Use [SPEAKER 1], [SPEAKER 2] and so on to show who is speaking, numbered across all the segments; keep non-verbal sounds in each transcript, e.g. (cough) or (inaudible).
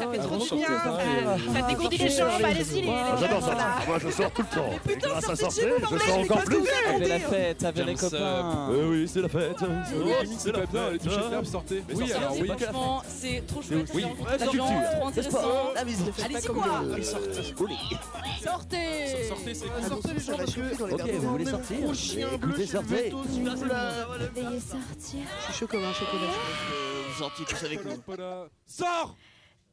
[SPEAKER 1] ça fait
[SPEAKER 2] Ah,
[SPEAKER 1] trop
[SPEAKER 2] bon,
[SPEAKER 1] du bien. Ça ça dégourdit les jambes, allez-y. les-
[SPEAKER 3] Ah, J'adore sortir. Moi, je sors tout le temps.
[SPEAKER 1] Mais putain, sortez chez vous,
[SPEAKER 3] je sors encore plus.
[SPEAKER 1] vous
[SPEAKER 2] Avec la fête, avec les copains.
[SPEAKER 3] Euh, oui, c'est la fête.
[SPEAKER 4] Oh,
[SPEAKER 3] c'est la fête.
[SPEAKER 4] sortez.
[SPEAKER 3] Mais
[SPEAKER 4] Oui,
[SPEAKER 3] sortez,
[SPEAKER 4] alors
[SPEAKER 3] c'est
[SPEAKER 4] oui.
[SPEAKER 1] Franchement, c'est trop chouette.
[SPEAKER 3] Oui. la culture,
[SPEAKER 1] trop
[SPEAKER 3] ne faites
[SPEAKER 1] Allez-y quoi Sortez
[SPEAKER 4] Sortez, c'est
[SPEAKER 1] Euh,
[SPEAKER 4] cool.
[SPEAKER 1] Sortez les gens parce que
[SPEAKER 3] Ok, vous voulez sortir Écoutez, sortez.
[SPEAKER 5] Veuillez sortir.
[SPEAKER 1] je suis chaud comme un chocolat.
[SPEAKER 3] Gentil, tous avec nous.
[SPEAKER 4] Sors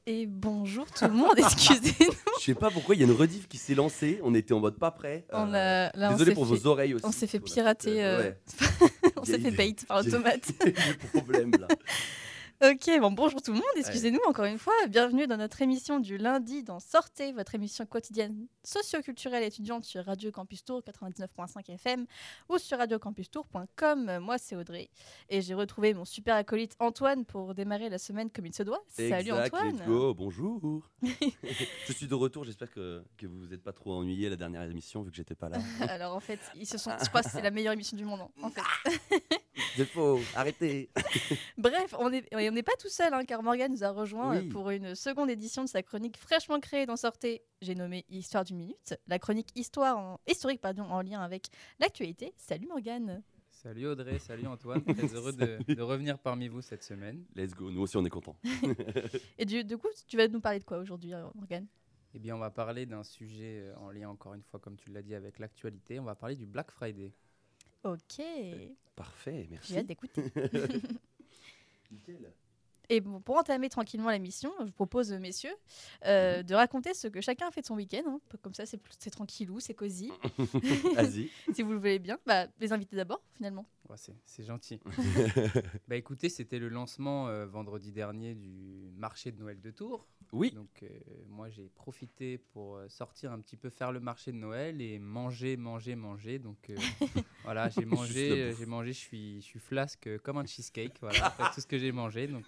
[SPEAKER 5] Et bonjour tout le monde, (laughs) excusez-nous.
[SPEAKER 6] Je sais pas pourquoi il y a une rediff qui s'est lancée. On était en mode pas prêt.
[SPEAKER 5] On
[SPEAKER 6] Euh,
[SPEAKER 5] a, là, on
[SPEAKER 6] Désolé pour
[SPEAKER 5] fait-
[SPEAKER 6] vos oreilles aussi. (laughs)
[SPEAKER 5] On s'est fait pirater. euh,
[SPEAKER 6] Ouais.
[SPEAKER 5] on s'est fait bait par automate.
[SPEAKER 6] Il y a eu des problèmes là. (laughs)
[SPEAKER 5] Ok, bon, bonjour tout le monde, excusez-nous encore une fois. Bienvenue dans notre émission du lundi dans Sortez, votre émission quotidienne socio-culturelle étudiante sur Radio Campus Tour 99.5 FM ou sur radiocampustour.com. Moi, c'est Audrey et j'ai retrouvé mon super acolyte Antoine pour démarrer la semaine comme il se doit. Salut Antoine.
[SPEAKER 6] let's go, bonjour. (laughs) je suis de retour, j'espère que, que vous vous êtes pas trop ennuyé la dernière émission vu que j'étais pas là. (laughs)
[SPEAKER 5] Alors en fait, ils se sont, je crois que c'est la meilleure émission du monde. En fait. (laughs)
[SPEAKER 6] C'est faux, arrêtez.
[SPEAKER 5] Bref, on n'est on n'est pas tout seul, hein, car Morgan nous a rejoint
[SPEAKER 6] Oui.
[SPEAKER 5] euh, pour une seconde édition de sa chronique fraîchement créée dans Sortez. J'ai nommé Histoire du minute, la chronique histoire en, historique pardon, en lien avec l'actualité. Salut Morgan.
[SPEAKER 2] Salut Audrey, salut Antoine, très (laughs) heureux de, de revenir parmi vous cette semaine.
[SPEAKER 6] Let's go, nous aussi on est contents. (laughs) (laughs)
[SPEAKER 5] Et du, du coup, tu vas nous parler de quoi aujourd'hui, euh, Morgan
[SPEAKER 2] Eh bien, on va parler d'un sujet euh, en lien, encore une fois, comme tu l'as dit, avec l'actualité. On va parler du Black Friday.
[SPEAKER 5] Ok,
[SPEAKER 6] Parfait, merci.
[SPEAKER 5] j'ai hâte d'écouter.
[SPEAKER 6] Nickel.
[SPEAKER 5] Et bon, pour entamer tranquillement la mission, je vous propose, euh, messieurs, euh,
[SPEAKER 6] Mhm.
[SPEAKER 5] de raconter ce que chacun a fait de son week-end. hein. Comme ça, c'est tranquillou, c'est cosy, (laughs)
[SPEAKER 6] Vas-y. (laughs)
[SPEAKER 5] si vous le voulez bien. Bah, les invités d'abord, finalement.
[SPEAKER 2] Ouais, c'est gentil. (laughs) bah écoutez, c'était le lancement euh, vendredi dernier du marché de Noël de Tours.
[SPEAKER 6] Oui,
[SPEAKER 2] Donc euh, moi j'ai profité pour sortir un petit peu faire le marché de Noël et manger, manger, manger. Donc euh, voilà, j'ai mangé, j'ai mangé, je suis, je suis flasque comme un cheesecake. Voilà, après tout ce que j'ai mangé. Donc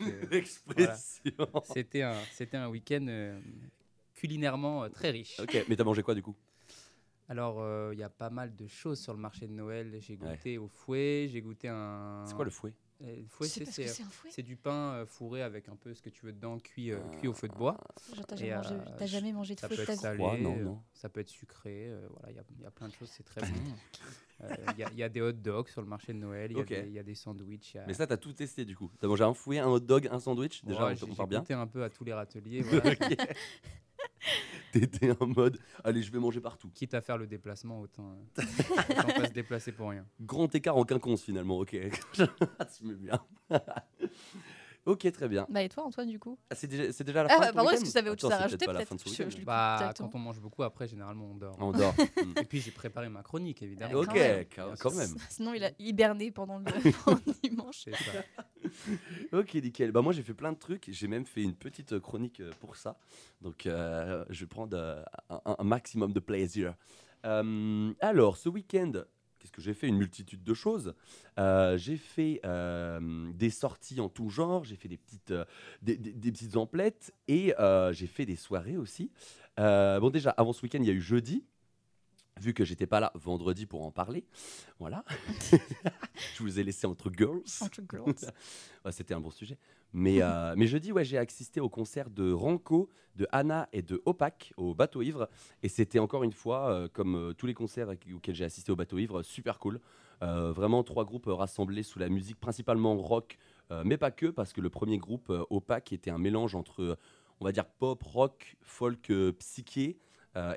[SPEAKER 2] c'était un, c'était un week-end euh, culinairement euh, très riche.
[SPEAKER 6] Ok, mais t'as mangé quoi du coup?
[SPEAKER 2] Alors euh, il y a pas mal de choses sur le marché de Noël. J'ai goûté au fouet, j'ai goûté un.
[SPEAKER 6] C'est quoi le fouet?
[SPEAKER 2] Fouet, c'est
[SPEAKER 5] un fouet.
[SPEAKER 2] c'est du pain euh, fourré avec un peu ce que tu veux dedans, cuit, euh, cuit au feu de bois.
[SPEAKER 5] Genre, t'as jamais, mangé-
[SPEAKER 2] euh,
[SPEAKER 5] t'as jamais mangé de
[SPEAKER 2] Ça
[SPEAKER 5] fouet
[SPEAKER 2] peut
[SPEAKER 5] de ta
[SPEAKER 2] salé,
[SPEAKER 6] Ouais, non,
[SPEAKER 2] euh,
[SPEAKER 6] non.
[SPEAKER 2] ça peut être sucré. euh, voilà, il y a- il y, a plein de choses, c'est très bon. (laughs) Euh, Il y, a- il y a des hot dogs sur le marché de Noël, il y a des- il y, a des sandwichs.
[SPEAKER 6] Mais ça, t'as tout testé du coup. T'as mangé un fouet, un hot dog, un sandwich Déjà,
[SPEAKER 2] Ouais,
[SPEAKER 6] on
[SPEAKER 2] j'ai
[SPEAKER 6] te
[SPEAKER 2] j'ai
[SPEAKER 6] compare bien.
[SPEAKER 2] goûté un peu à tous les râteliers, (laughs) voilà. (laughs)
[SPEAKER 6] T'étais en mode, allez, je vais manger partout.
[SPEAKER 2] quitte à faire le déplacement, autant, euh, (laughs) autant pas se déplacer pour rien.
[SPEAKER 6] Grand écart en quinconce finalement, ok. (laughs) tu me bien. Ok, très bien.
[SPEAKER 5] Bah et toi Antoine du coup?
[SPEAKER 6] Ah, c'est déjà, c'est déjà la
[SPEAKER 5] Ah
[SPEAKER 6] fin
[SPEAKER 5] bah,
[SPEAKER 6] de ton
[SPEAKER 5] pardon, est-ce que vous avez autre chose à rajouter
[SPEAKER 6] peut-être pas la
[SPEAKER 5] peut-être
[SPEAKER 6] fin de ce
[SPEAKER 5] Je-
[SPEAKER 6] week-end.
[SPEAKER 5] je- lui coupe
[SPEAKER 2] Bah, quand on mange beaucoup, après, généralement, on dort.
[SPEAKER 6] On dort. Hmm. (laughs)
[SPEAKER 2] Et puis, j'ai préparé ma chronique, évidemment.
[SPEAKER 6] Ok,
[SPEAKER 5] quand même.
[SPEAKER 6] quand, quand même. (laughs)
[SPEAKER 5] Sinon il a hiberné pendant le (laughs) dimanche.
[SPEAKER 6] Ok, nickel. Bah, moi, j'ai fait plein de trucs. J'ai même fait une petite euh, chronique euh, pour ça. Donc, euh, je vais prendre euh, un, un maximum de plaisir. Euh, alors, ce week-end, qu'est-ce que j'ai fait? Une multitude de choses. Euh, j'ai fait euh, des sorties en tout genre. J'ai fait des petites, euh, des, des- des petites emplettes. Et j'ai fait des soirées aussi. Bon, déjà, avant ce week-end, il y a eu jeudi. Vu que j'étais pas là vendredi pour en parler, voilà. (laughs) je vous ai laissé entre girls.
[SPEAKER 5] Entre girls. (laughs)
[SPEAKER 6] Ouais, C'était un bon sujet. Mais, euh, mais jeudi, ouais, j'ai assisté au concert de Ranco, de Anna et de Opac au Bateau Ivre. Et c'était encore une fois, euh, comme euh, tous les concerts auxquels j'ai assisté au Bateau Ivre, super cool. Euh, vraiment trois groupes rassemblés sous la musique principalement rock, mais pas que, parce que le premier groupe, Opac, était un mélange entre, on va dire, pop, rock, folk, psyché.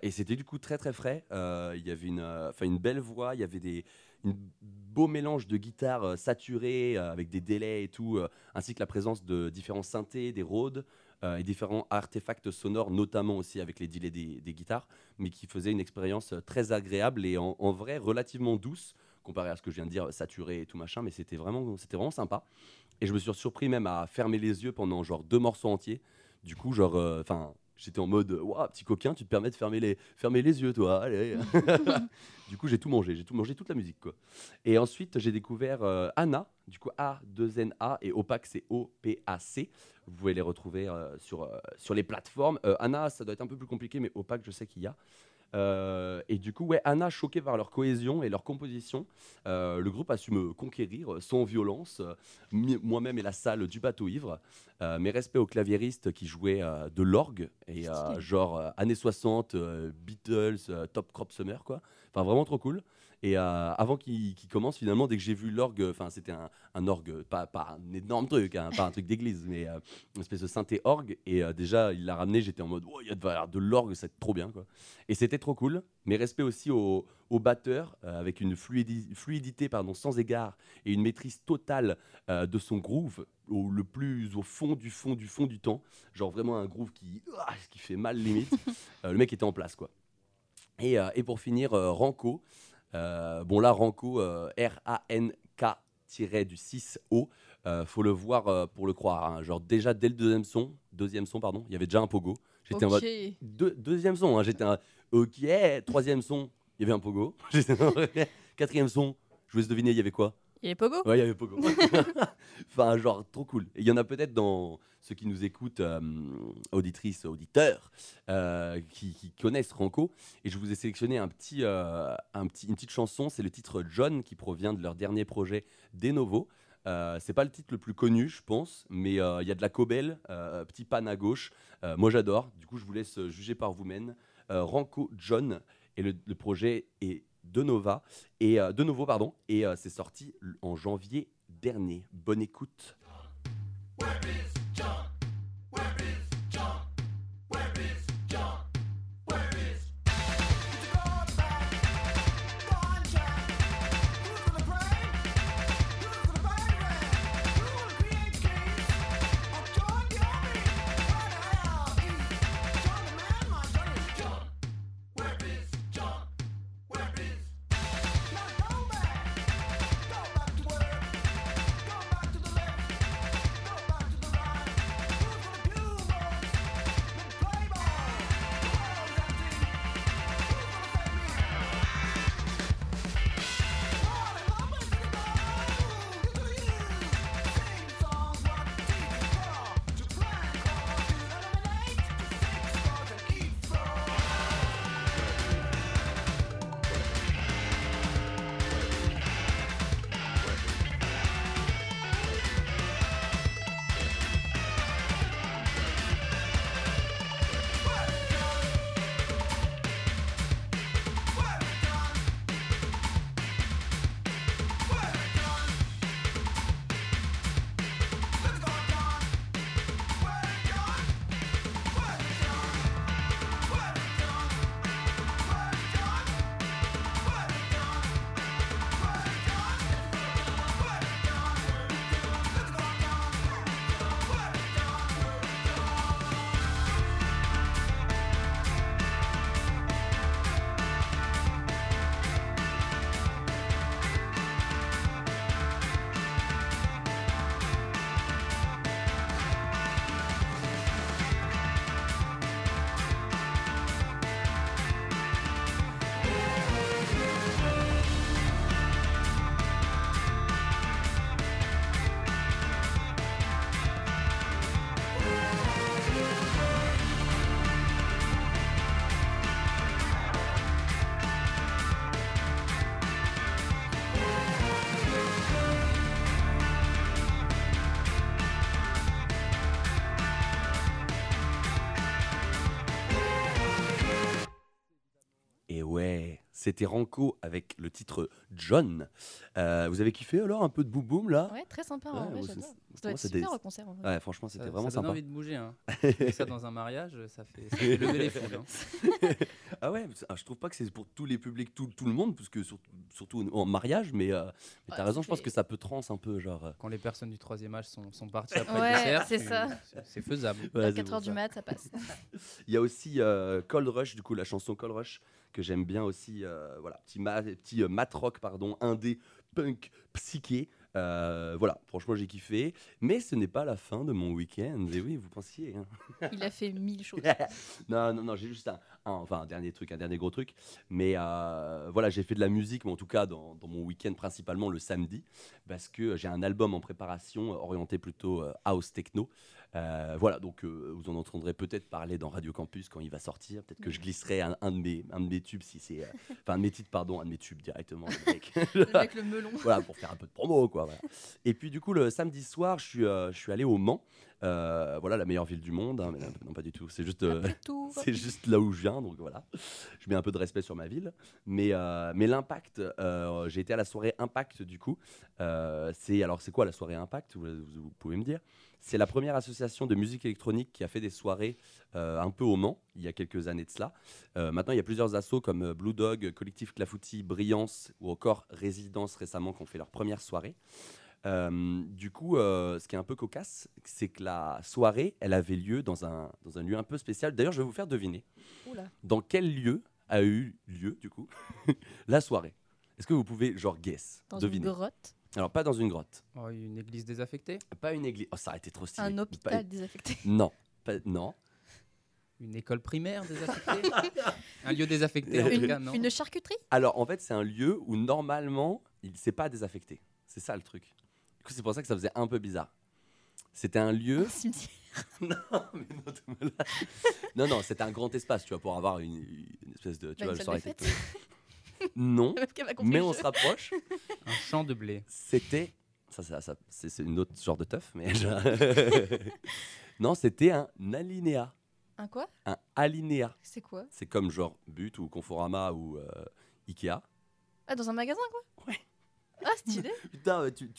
[SPEAKER 6] Et c'était du coup très très frais. Il y avait une, une belle voix, il y avait des une beau mélange de guitares euh, saturées euh, avec des délais et tout, euh, ainsi que la présence de différents synthés, des Rhodes et différents artefacts sonores, notamment aussi avec les delays des, guitares, mais qui faisaient une expérience très agréable et en, vrai relativement douce comparé à ce que je viens de dire, saturé et tout machin, mais c'était vraiment, vraiment sympa. Et je me suis surpris même à fermer les yeux pendant genre deux morceaux entiers. Du coup, genre, enfin, j'étais en mode, waouh, petit coquin, tu te permets de fermer les, fermer les yeux, toi, allez. (laughs) du coup, j'ai tout mangé, j'ai tout mangé, toute la musique, quoi. Et ensuite, j'ai découvert euh, Anna, du coup A2NA et Opac, c'est O-P-A-C. Vous pouvez les retrouver euh, sur, euh, sur les plateformes. Anna, ça doit être un peu plus compliqué, mais Opac, je sais qu'il y a. Euh, et du coup, ouais, Anna, choquée par leur cohésion et leur composition, euh, le groupe a su me conquérir sans violence, moi-même et la salle du bateau ivre. Euh, mes respects aux claviéristes qui jouaient de l'orgue, et genre années 60, euh, Beatles, Top Crop Summer, quoi. Enfin, vraiment trop cool. Et euh, avant qu'il commence, finalement, dès que j'ai vu l'orgue, enfin, c'était un, un orgue, pas, pas un énorme truc, hein, pas un truc d'église, mais euh, une espèce de synthé orgue. Et euh, déjà, il l'a ramené, j'étais en mode, oh, il y a de, de l'orgue, c'est trop bien, quoi. Et c'était trop cool. Mes respects aussi au, au batteur, euh, avec une fluidi- fluidité pardon, sans égard et une maîtrise totale euh, de son groove, au, le plus au fond du fond du fond du temps. Genre vraiment un groove qui, ah, qui fait mal limite. (laughs) Euh, le mec était en place, quoi. Et, euh, et pour finir, euh, Ranco. Euh, bon là, Ranco, euh, R-A-N-K du 6-O. Euh, faut le voir euh, pour le croire. hein. Genre déjà dès le deuxième son, deuxième son pardon, il y avait déjà un pogo. J'étais en mode
[SPEAKER 5] Ok.
[SPEAKER 6] deux- deuxième son, hein, j'étais un ok. Troisième son, il y avait un pogo. (laughs) Quatrième son, je vous laisse deviner, il y avait quoi?
[SPEAKER 5] Il est Pogo?
[SPEAKER 6] Ouais, il y avait pogo. (laughs) enfin, genre trop cool. Et il y en a peut-être dans ceux qui nous écoutent, euh, auditrices, auditeurs, euh, qui, connaissent Ranco. Et je vous ai sélectionné un petit, euh, un petit, une petite chanson. C'est le titre John qui provient de leur dernier projet Denovo. Euh, c'est pas le titre le plus connu, je pense, mais il y a de la cobelle, petit pan à gauche. Moi, j'adore. Du coup, je vous laisse juger par vous-même. Ranco John et le projet est de Nova et euh, de nouveau pardon et euh, c'est sorti en janvier dernier. Bonne écoute. C'était Ranco avec le titre John. Euh, vous avez kiffé alors un peu de boom boom là?
[SPEAKER 5] Ouais, très sympa.
[SPEAKER 6] Ouais,
[SPEAKER 5] en vrai,
[SPEAKER 6] ouais,
[SPEAKER 5] j'adore.
[SPEAKER 6] c'est-
[SPEAKER 5] Ça doit
[SPEAKER 6] moi,
[SPEAKER 5] être
[SPEAKER 6] c'était-
[SPEAKER 5] super au concert. en vrai.
[SPEAKER 6] Ouais, franchement, c'était vraiment
[SPEAKER 2] ça donne
[SPEAKER 6] sympa.
[SPEAKER 2] envie de bouger. Hein. Ça dans un mariage, ça fait, ça fait lever les foules. hein. (laughs)
[SPEAKER 6] Ah ouais, je trouve pas que c'est pour tous les publics, tout, tout le monde, parce que sur- surtout en mariage, mais, euh, mais t'as
[SPEAKER 5] Ouais,
[SPEAKER 6] raison, je pense que ça peut trans un peu, genre. euh,
[SPEAKER 2] Quand les personnes du troisième âge sont, sont parties après
[SPEAKER 5] Ouais,
[SPEAKER 2] le dessert,
[SPEAKER 5] c'est ça.
[SPEAKER 2] c'est- faisable.
[SPEAKER 5] À
[SPEAKER 6] c'est
[SPEAKER 5] 4
[SPEAKER 6] pour
[SPEAKER 5] heures du
[SPEAKER 6] ça.
[SPEAKER 5] mat, ça passe. (laughs)
[SPEAKER 6] Il y a aussi euh, Cold Rush, du coup, la chanson Cold Rush, que j'aime bien aussi. euh, voilà, petit, ma- petit euh, mat rock, pardon, indé, punk, psyché. Euh, voilà, franchement, j'ai kiffé. Mais ce n'est pas la fin de mon week-end. Et oui, vous pensiez. hein. (laughs)
[SPEAKER 5] Il a fait mille choses. (laughs)
[SPEAKER 6] non, non, non, j'ai juste un, un- enfin, un dernier truc, un dernier gros truc. Mais euh, voilà, j'ai fait de la musique, mais en tout cas dans, dans mon week-end principalement le samedi, parce que j'ai un album en préparation orienté plutôt house techno. Euh, voilà, donc euh, vous en entendrez peut-être parler dans Radio Campus quand il va sortir. Peut-être que je glisserai un, un de mes, un de mes tubes si c'est, euh, enfin un de mes titres pardon, un de mes tubes directement.
[SPEAKER 5] Avec (laughs) le melon. (laughs)
[SPEAKER 6] voilà, pour faire un peu de promo, quoi. voilà. Et puis du coup, le samedi soir, je suis, je suis allé au Mans. Euh, voilà, la meilleure ville du monde. hein, mais non, non, pas du tout. C'est juste, euh, (laughs) c'est juste là où je viens, donc voilà. Je mets un peu de respect sur ma ville. Mais, euh, mais l'impact, j'ai été à la soirée Impact du coup. C'est alors c'est quoi la soirée Impact? Vous, vous- vous pouvez me dire? C'est la première association de musique électronique qui a fait des soirées euh, un peu au Mans il y a quelques années de cela. Euh, maintenant, il y a plusieurs assos comme euh, Blue Dog, Collectif Clafoutis, Brillance ou encore Résidence récemment qui ont fait leur première soirée. Euh, du coup, ce qui est un peu cocasse, c'est que la soirée, elle avait lieu dans un, dans un lieu un peu spécial. D'ailleurs, je vais vous faire deviner
[SPEAKER 5] Oula.
[SPEAKER 6] dans quel lieu a eu lieu, du coup, (laughs) la soirée. Est-ce que vous pouvez, genre, guess,
[SPEAKER 5] Dans
[SPEAKER 6] deviner?
[SPEAKER 5] une grotte.
[SPEAKER 6] Alors, pas dans une grotte,
[SPEAKER 2] Oh, une église désaffectée?
[SPEAKER 6] Pas une église. Oh, ça aurait été trop stylé.
[SPEAKER 5] Un hôpital désaffecté. (laughs)
[SPEAKER 6] Non, pas- non.
[SPEAKER 2] Une école primaire désaffectée? Un lieu désaffecté en tout
[SPEAKER 5] Une,
[SPEAKER 2] cas, non?
[SPEAKER 5] une charcuterie?
[SPEAKER 6] Alors, en fait, c'est un lieu où normalement, il s'est pas désaffecté. C'est ça le truc. Du coup, c'est pour ça que ça faisait un peu bizarre. C'était un lieu.
[SPEAKER 5] Un cimetière. (laughs)
[SPEAKER 6] non, mais non, non, non, c'était un grand espace, tu vois, pour avoir une, une espèce de. Tu
[SPEAKER 5] Bah,
[SPEAKER 6] vois,
[SPEAKER 5] une
[SPEAKER 6] le
[SPEAKER 5] salle de
[SPEAKER 6] soirée
[SPEAKER 5] fête.
[SPEAKER 6] techno. Non, mais on se rapproche.
[SPEAKER 2] Un champ de blé.
[SPEAKER 6] C'était. Ça, ça, ça- c'est une autre genre de teuf, mais. (laughs) non, c'était un alinéa.
[SPEAKER 5] Un quoi?
[SPEAKER 6] Un alinéa.
[SPEAKER 5] C'est quoi?
[SPEAKER 6] C'est comme genre But ou Conforama ou euh, Ikea.
[SPEAKER 5] Ah, dans un magasin quoi?
[SPEAKER 6] Ouais.
[SPEAKER 5] Ah, stylé. (laughs)
[SPEAKER 6] Putain, tu,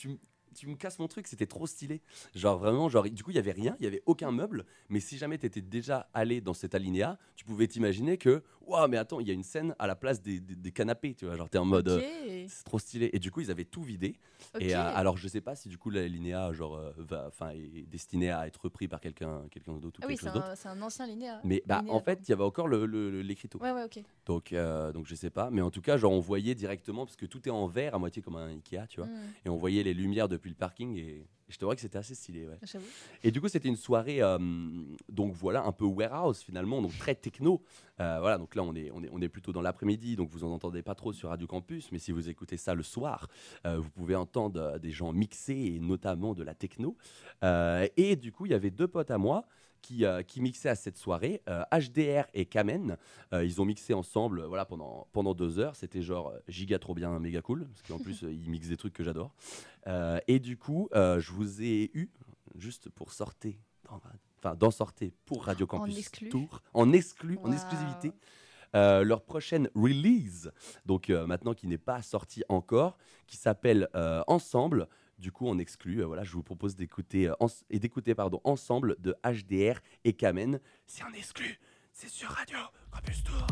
[SPEAKER 6] tu me casses mon truc, c'était trop stylé. Genre vraiment, genre, du coup, il y avait rien, il y avait aucun meuble. Mais si jamais tu étais déjà allé dans cet alinéa, tu pouvais t'imaginer que, waouh, mais attends, il y a une scène à la place des, des- des canapés, tu vois. Genre, t'es en mode, euh, c'est trop stylé. Et du coup, ils avaient tout vidé. Et euh, alors, je sais pas si du coup, l'alinéa, genre, euh, va, enfin, est destiné à être repris par quelqu'un quelqu'un d'autre ou
[SPEAKER 5] Ah oui,
[SPEAKER 6] quelque
[SPEAKER 5] c'est
[SPEAKER 6] chose d'autre.
[SPEAKER 5] un, c'est un ancien linéa.
[SPEAKER 6] Mais bah,
[SPEAKER 5] linéa,
[SPEAKER 6] en fait, il y avait encore le- le- le- l'écriteau.
[SPEAKER 5] Ouais, ouais, ok.
[SPEAKER 6] Donc, donc, je sais pas. Mais en tout cas, genre, on voyait directement, parce que tout est en verre, à moitié comme un Ikea, tu vois.
[SPEAKER 5] Hmm,
[SPEAKER 6] Et on voyait les lumières depuis le parking. Et je te vois que c'était assez stylé, ouais. Et du coup, c'était une soirée, euh, donc voilà, un peu warehouse finalement, donc très techno. Euh, voilà, donc là, on est, on est, on est plutôt dans l'après-midi, donc vous en entendez pas trop sur Radio Campus, mais si vous écoutez ça le soir, euh, vous pouvez entendre des gens mixer, et notamment de la techno. Et du coup, il y avait deux potes à moi qui, euh, qui mixaient à cette soirée, euh, HDR et Kamen. Euh, ils ont mixé ensemble euh, voilà, pendant, pendant deux heures. C'était genre euh, giga trop bien, méga cool, parce qu'en plus, euh, ils mixent des trucs que j'adore. Euh, et du coup, euh, je vous ai eu, juste pour sortir, enfin, d'en sortir pour Radio Campus
[SPEAKER 5] exclu.
[SPEAKER 6] Tour, en exclu, en exclusivité. euh, leur prochaine release, donc euh, maintenant qui n'est pas sortie encore, qui s'appelle euh, Ensemble. Du coup, en exclu, euh, voilà, je vous propose d'écouter euh, et d'écouter pardon Ensemble de HDR et Kamen. C'est en exclu, c'est sur Radio Campus Tour.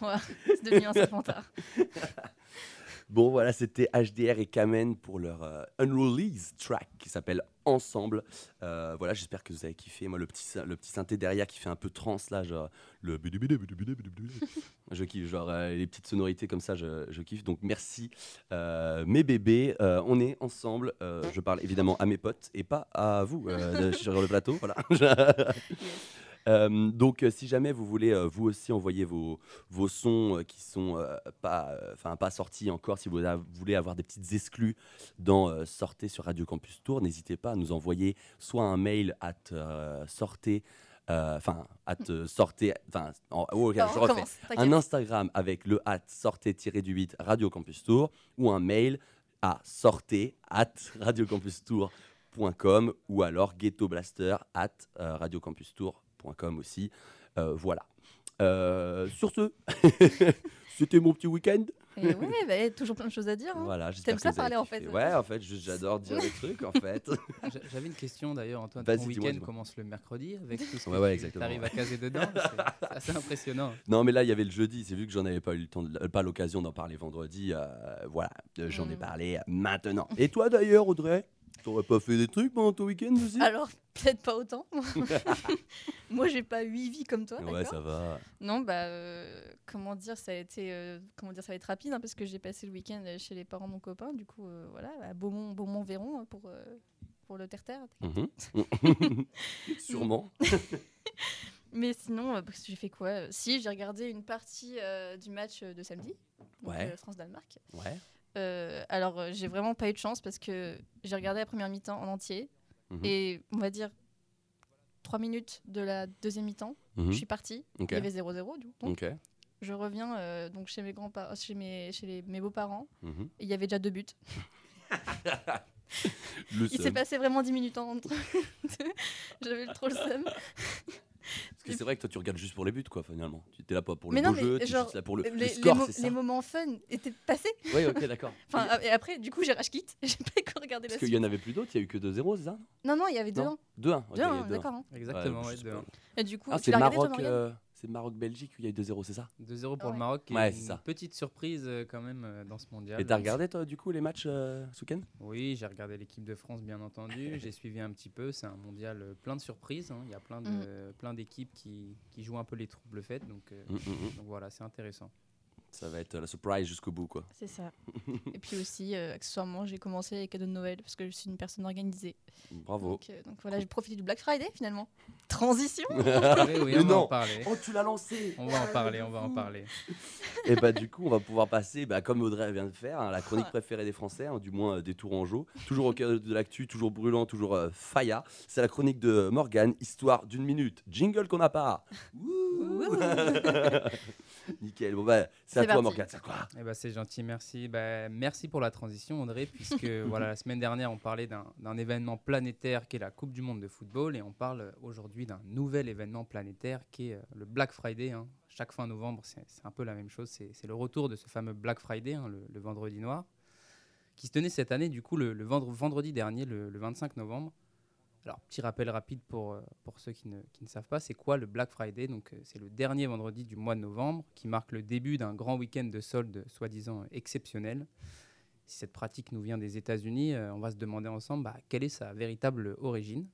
[SPEAKER 5] Voilà, (laughs) c'est devenu un serpentard. (laughs)
[SPEAKER 6] Bon, voilà, c'était HDR et Kamen pour leur euh, unreleased track qui s'appelle Ensemble. Euh, voilà, j'espère que vous avez kiffé. Moi, le petit, le petit synthé derrière qui fait un peu trans là, genre le. (laughs) Je kiffe, genre euh, les petites sonorités comme ça, je, je kiffe. Donc merci, euh, mes bébés. On est ensemble. Je parle évidemment à mes potes et pas à vous sur le plateau. Voilà. Euh, donc, euh, si jamais vous voulez euh, vous aussi envoyer vos, vos sons euh, qui sont euh, pas, euh, enfin pas sortis encore, si vous voulez avoir des petites exclus dans euh, Sortez sur Radio Campus Tour, n'hésitez pas à nous envoyer soit un mail à euh, sortez, euh, enfin à sortez, enfin en- oh, je refais. un Instagram avec le at sortez-du-8 Radio Campus Tour ou un mail à sortez at radiocampustour.com ou alors ghetto blaster at euh, radiocampustour.com aussi. Euh, voilà. Euh, sur ce, c'était mon petit week-end.
[SPEAKER 5] Ouais, bah, toujours plein de choses à dire. hein.
[SPEAKER 6] Voilà,
[SPEAKER 5] T'aimes ça parler, en fait
[SPEAKER 6] Ouais, en fait, j'adore dire des trucs en fait.
[SPEAKER 2] J'a- J'avais une question d'ailleurs, Antoine. Ton week-end commence le mercredi avec tout ce que tu arrives à caser dedans. C'est assez impressionnant.
[SPEAKER 6] Non, mais là, il y avait le jeudi. C'est vu que j'en avais pas eu le temps, euh, pas l'occasion d'en parler vendredi. euh, voilà, euh, j'en ai
[SPEAKER 5] Mm.
[SPEAKER 6] parlé maintenant. Et toi d'ailleurs, Audrey T'aurais pas fait des trucs pendant ton week-end aussi?
[SPEAKER 5] Alors, peut-être pas autant. (laughs) (laughs) Moi, j'ai pas huit vies comme toi.
[SPEAKER 6] Ouais, ça va.
[SPEAKER 5] Non, bah, euh, comment dire, ça a été, euh, comment dire, ça va être rapide hein, parce que j'ai passé le week-end chez les parents de mon copain. Du coup, euh, voilà, à Beaumont, Beaumont-Véron hein, pour, euh, pour le terre-terre.
[SPEAKER 6] Mhm. (laughs) Sûrement.
[SPEAKER 5] Mais sinon, euh, parce que j'ai fait quoi? Si, j'ai regardé une partie euh, du match euh, de samedi, donc,
[SPEAKER 6] Ouais.
[SPEAKER 5] euh, France-Danemark.
[SPEAKER 6] Ouais.
[SPEAKER 5] Euh, alors, euh, j'ai vraiment pas eu de chance parce que j'ai regardé la première mi-temps en entier
[SPEAKER 6] Mhm.
[SPEAKER 5] et on va dire trois minutes de la deuxième mi-temps,
[SPEAKER 6] Mhm.
[SPEAKER 5] je suis partie. Il y avait 0-0 du coup.
[SPEAKER 6] Ok.
[SPEAKER 5] Je reviens euh, donc chez mes grands chez mes chez les- mes beaux-parents
[SPEAKER 6] Mhm.
[SPEAKER 5] et il y avait déjà deux buts. (laughs) Il s'est passé vraiment 10 minutes entre. (laughs) J'avais trop le seum.
[SPEAKER 6] Parce que c'est vrai que toi, tu regardes juste pour les buts, quoi, finalement. Tu étais là pas pour le
[SPEAKER 5] Mais
[SPEAKER 6] beau
[SPEAKER 5] non, mais
[SPEAKER 6] jeu, tu
[SPEAKER 5] genre,
[SPEAKER 6] juste là pour le,
[SPEAKER 5] les,
[SPEAKER 6] le
[SPEAKER 5] les
[SPEAKER 6] score,
[SPEAKER 5] mo-
[SPEAKER 6] c'est ça
[SPEAKER 5] les moments fun étaient passés.
[SPEAKER 6] Oui, ok, (laughs) d'accord.
[SPEAKER 5] Enfin, et après, du coup, j'ai rage quitte. (laughs) J'ai pas encore regardé la
[SPEAKER 6] Parce qu'il y en avait plus d'autres, il y a eu que 2-0, c'est ça?
[SPEAKER 5] Non, non, il y avait deux
[SPEAKER 6] Non.
[SPEAKER 5] ans.
[SPEAKER 6] 2-1. ok,
[SPEAKER 5] Deux
[SPEAKER 6] il y a
[SPEAKER 5] ans,
[SPEAKER 6] 2-1.
[SPEAKER 5] d'accord. hein.
[SPEAKER 2] Exactement,
[SPEAKER 6] Ouais,
[SPEAKER 2] ouais,
[SPEAKER 6] je sais
[SPEAKER 2] de-
[SPEAKER 6] pas.
[SPEAKER 5] Et du coup,
[SPEAKER 6] Ah,
[SPEAKER 5] tu
[SPEAKER 6] c'est
[SPEAKER 5] l'as regardé,
[SPEAKER 6] Maroc, euh, c'est Maroc-Belgique où il y a eu 2-0, c'est ça?
[SPEAKER 2] 2-0 pour
[SPEAKER 5] Ah
[SPEAKER 2] le. Maroc. et
[SPEAKER 6] Ouais,
[SPEAKER 2] une
[SPEAKER 6] c'est ça.
[SPEAKER 2] petite surprise euh, quand même euh, dans ce mondial.
[SPEAKER 6] Et t'as regardé, toi, du coup, les matchs euh, week-end?
[SPEAKER 2] Oui, j'ai regardé l'équipe de France, bien entendu. (laughs) j'ai suivi un petit peu. C'est un mondial euh, plein de surprises. hein. Il y a plein de plein d'équipes qui, qui jouent un peu les troubles faites. Donc, euh,
[SPEAKER 6] Mm, mm, mm.
[SPEAKER 2] donc voilà, c'est intéressant.
[SPEAKER 6] Ça va être la surprise jusqu'au bout, quoi.
[SPEAKER 5] C'est ça. (laughs) Et puis aussi, euh, accessoirement, j'ai commencé les cadeaux de Noël parce que je suis une personne organisée.
[SPEAKER 6] Bravo.
[SPEAKER 5] Donc, euh, donc voilà, j'ai profité du Black Friday finalement. Transition (laughs)
[SPEAKER 2] Oui, oui, on va en parler.
[SPEAKER 6] Oh, tu l'as lancé
[SPEAKER 2] On va en parler, on va en parler. (laughs)
[SPEAKER 6] Et bah du coup, on va pouvoir passer, bah, comme Audrey vient de faire, hein, la chronique préférée des Français, hein, du moins euh, des Tourangeaux. Toujours au cœur de l'actu, toujours brûlant, toujours euh, faya. C'est la chronique de Morgane, histoire d'une minute. Jingle qu'on n'a pas. Wouh. (laughs) Nickel. Bon bah, c'est à
[SPEAKER 5] C'est
[SPEAKER 6] toi
[SPEAKER 5] parti.
[SPEAKER 6] Morgane. C'est à quoi
[SPEAKER 2] Eh ben, c'est gentil, merci. Ben, merci pour la transition, Audrey, puisque (laughs) voilà, la semaine dernière, on parlait d'un d'un événement planétaire qui est la Coupe du Monde de football, et on parle aujourd'hui d'un nouvel événement planétaire qui est euh, le Black Friday. hein. Chaque fin novembre, c'est c'est un peu la même chose. C'est c'est le retour de ce fameux Black Friday, hein, le, le vendredi noir, qui se tenait cette année, du coup, le, le vendre- vendredi dernier, le, le 25 novembre. Alors, petit rappel rapide pour, euh, pour ceux qui ne, qui ne savent pas, c'est quoi le Black Friday? Donc, euh, c'est le dernier vendredi du mois de novembre qui marque le début d'un grand week-end de soldes soi-disant exceptionnel. Si cette pratique nous vient des États-Unis, euh, on va se demander ensemble bah, quelle est sa véritable origine?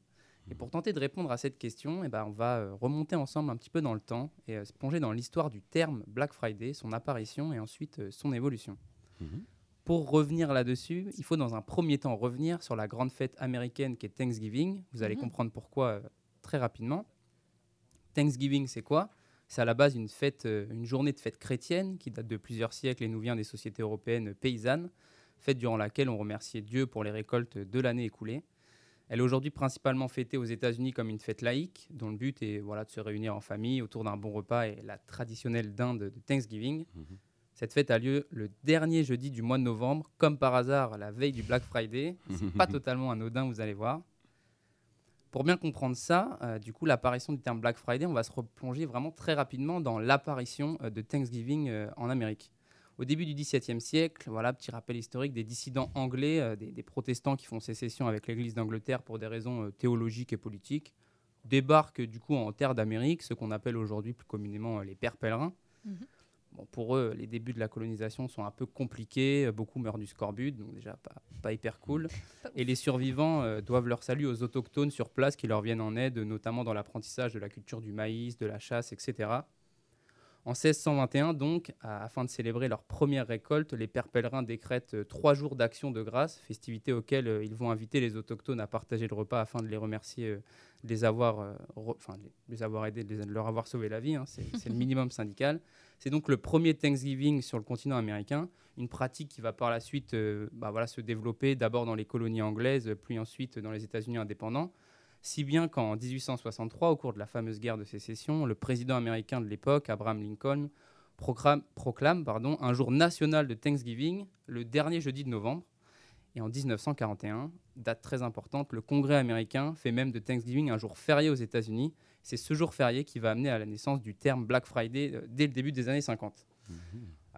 [SPEAKER 2] Et pour tenter de répondre à cette question, eh ben, on va euh, remonter ensemble un petit peu dans le temps et euh, se plonger dans l'histoire du terme Black Friday, son apparition et ensuite euh, son évolution.
[SPEAKER 6] Mhm.
[SPEAKER 2] Pour revenir là-dessus, il faut dans un premier temps revenir sur la grande fête américaine qui est Thanksgiving. Vous allez
[SPEAKER 5] Mhm.
[SPEAKER 2] comprendre pourquoi euh, très rapidement. Thanksgiving, c'est quoi? C'est à la base une fête, euh, une journée de fête chrétienne qui date de plusieurs siècles et nous vient des sociétés européennes paysannes. Fête durant laquelle on remerciait Dieu pour les récoltes de l'année écoulée. Elle est aujourd'hui principalement fêtée aux États-Unis comme une fête laïque, dont le but est voilà, de se réunir en famille autour d'un bon repas et la traditionnelle dinde de Thanksgiving.
[SPEAKER 6] Mhm.
[SPEAKER 2] Cette fête a lieu le dernier jeudi du mois de novembre, comme par hasard la veille du Black Friday. C'est (laughs) pas totalement anodin, vous allez voir. Pour bien comprendre ça, euh, du coup, l'apparition du terme Black Friday, on va se replonger vraiment très rapidement dans l'apparition euh, de Thanksgiving euh, en Amérique. Au début du XVIIe siècle, voilà, petit rappel historique, des dissidents anglais, euh, des, des protestants qui font sécession avec l'Église d'Angleterre pour des raisons euh, théologiques et politiques, débarquent du coup en terre d'Amérique, ce qu'on appelle aujourd'hui plus communément euh, les pères pèlerins.
[SPEAKER 5] Mhm.
[SPEAKER 2] Bon, pour eux, les débuts de la colonisation sont un peu compliqués, beaucoup meurent du scorbut, donc déjà pas, pas hyper cool. Et les survivants euh, doivent leur salut aux autochtones sur place qui leur viennent en aide, notamment dans l'apprentissage de la culture du maïs, de la chasse, etc. En 1621, donc, afin de célébrer leur première récolte, les pères pèlerins décrètent euh, trois jours d'action de grâce, festivité auxquelles euh, ils vont inviter les autochtones à partager le repas afin de les remercier euh, de les avoir, enfin, de les avoir aidés, de, leur avoir sauvé la vie. hein, c'est c'est le (laughs) minimum syndical. C'est donc le premier Thanksgiving sur le continent américain, une pratique qui va par la suite euh, bah, voilà, se développer d'abord dans les colonies anglaises, puis ensuite dans les États-Unis indépendants. Si bien qu'en 1863, au cours de la fameuse guerre de sécession, le président américain de l'époque, Abraham Lincoln, proclame, pardon, un jour national de Thanksgiving le dernier jeudi de novembre. Et en 1941, date très importante, le Congrès américain fait même de Thanksgiving un jour férié aux États-Unis. C'est ce jour férié qui va amener à la naissance du terme Black Friday euh, dès le début des années 50.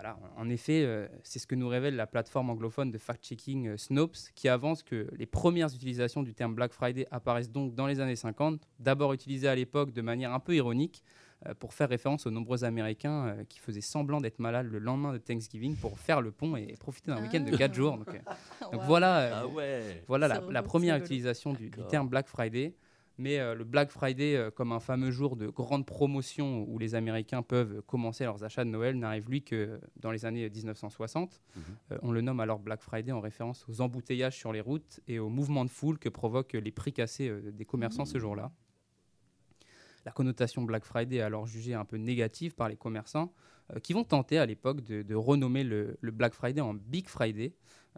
[SPEAKER 2] Voilà, en effet, euh, c'est ce que nous révèle la plateforme anglophone de fact-checking euh, Snopes, qui avance que les premières utilisations du terme Black Friday apparaissent donc dans les années 50, d'abord utilisées à l'époque de manière un peu ironique, euh, pour faire référence aux nombreux Américains euh, qui faisaient semblant d'être malades le lendemain de Thanksgiving pour faire le pont et profiter d'un week-end de 4 jours. Donc, euh, donc (laughs)
[SPEAKER 5] Wow.
[SPEAKER 2] voilà, euh,
[SPEAKER 6] Ah ouais.
[SPEAKER 2] voilà la, première utilisation du, terme Black Friday. Mais euh, le Black Friday, euh, comme un fameux jour de grande promotion où les Américains peuvent commencer leurs achats de Noël, n'arrive lui que dans les années 1960.
[SPEAKER 6] Mhm.
[SPEAKER 2] Euh, on le nomme alors Black Friday en référence aux embouteillages sur les routes et aux mouvements de foule que provoquent les prix cassés des commerçants ce jour-là. La connotation Black Friday est alors jugée un peu négative par les commerçants qui vont tenter à l'époque de, de renommer le, le Black Friday en Big Friday,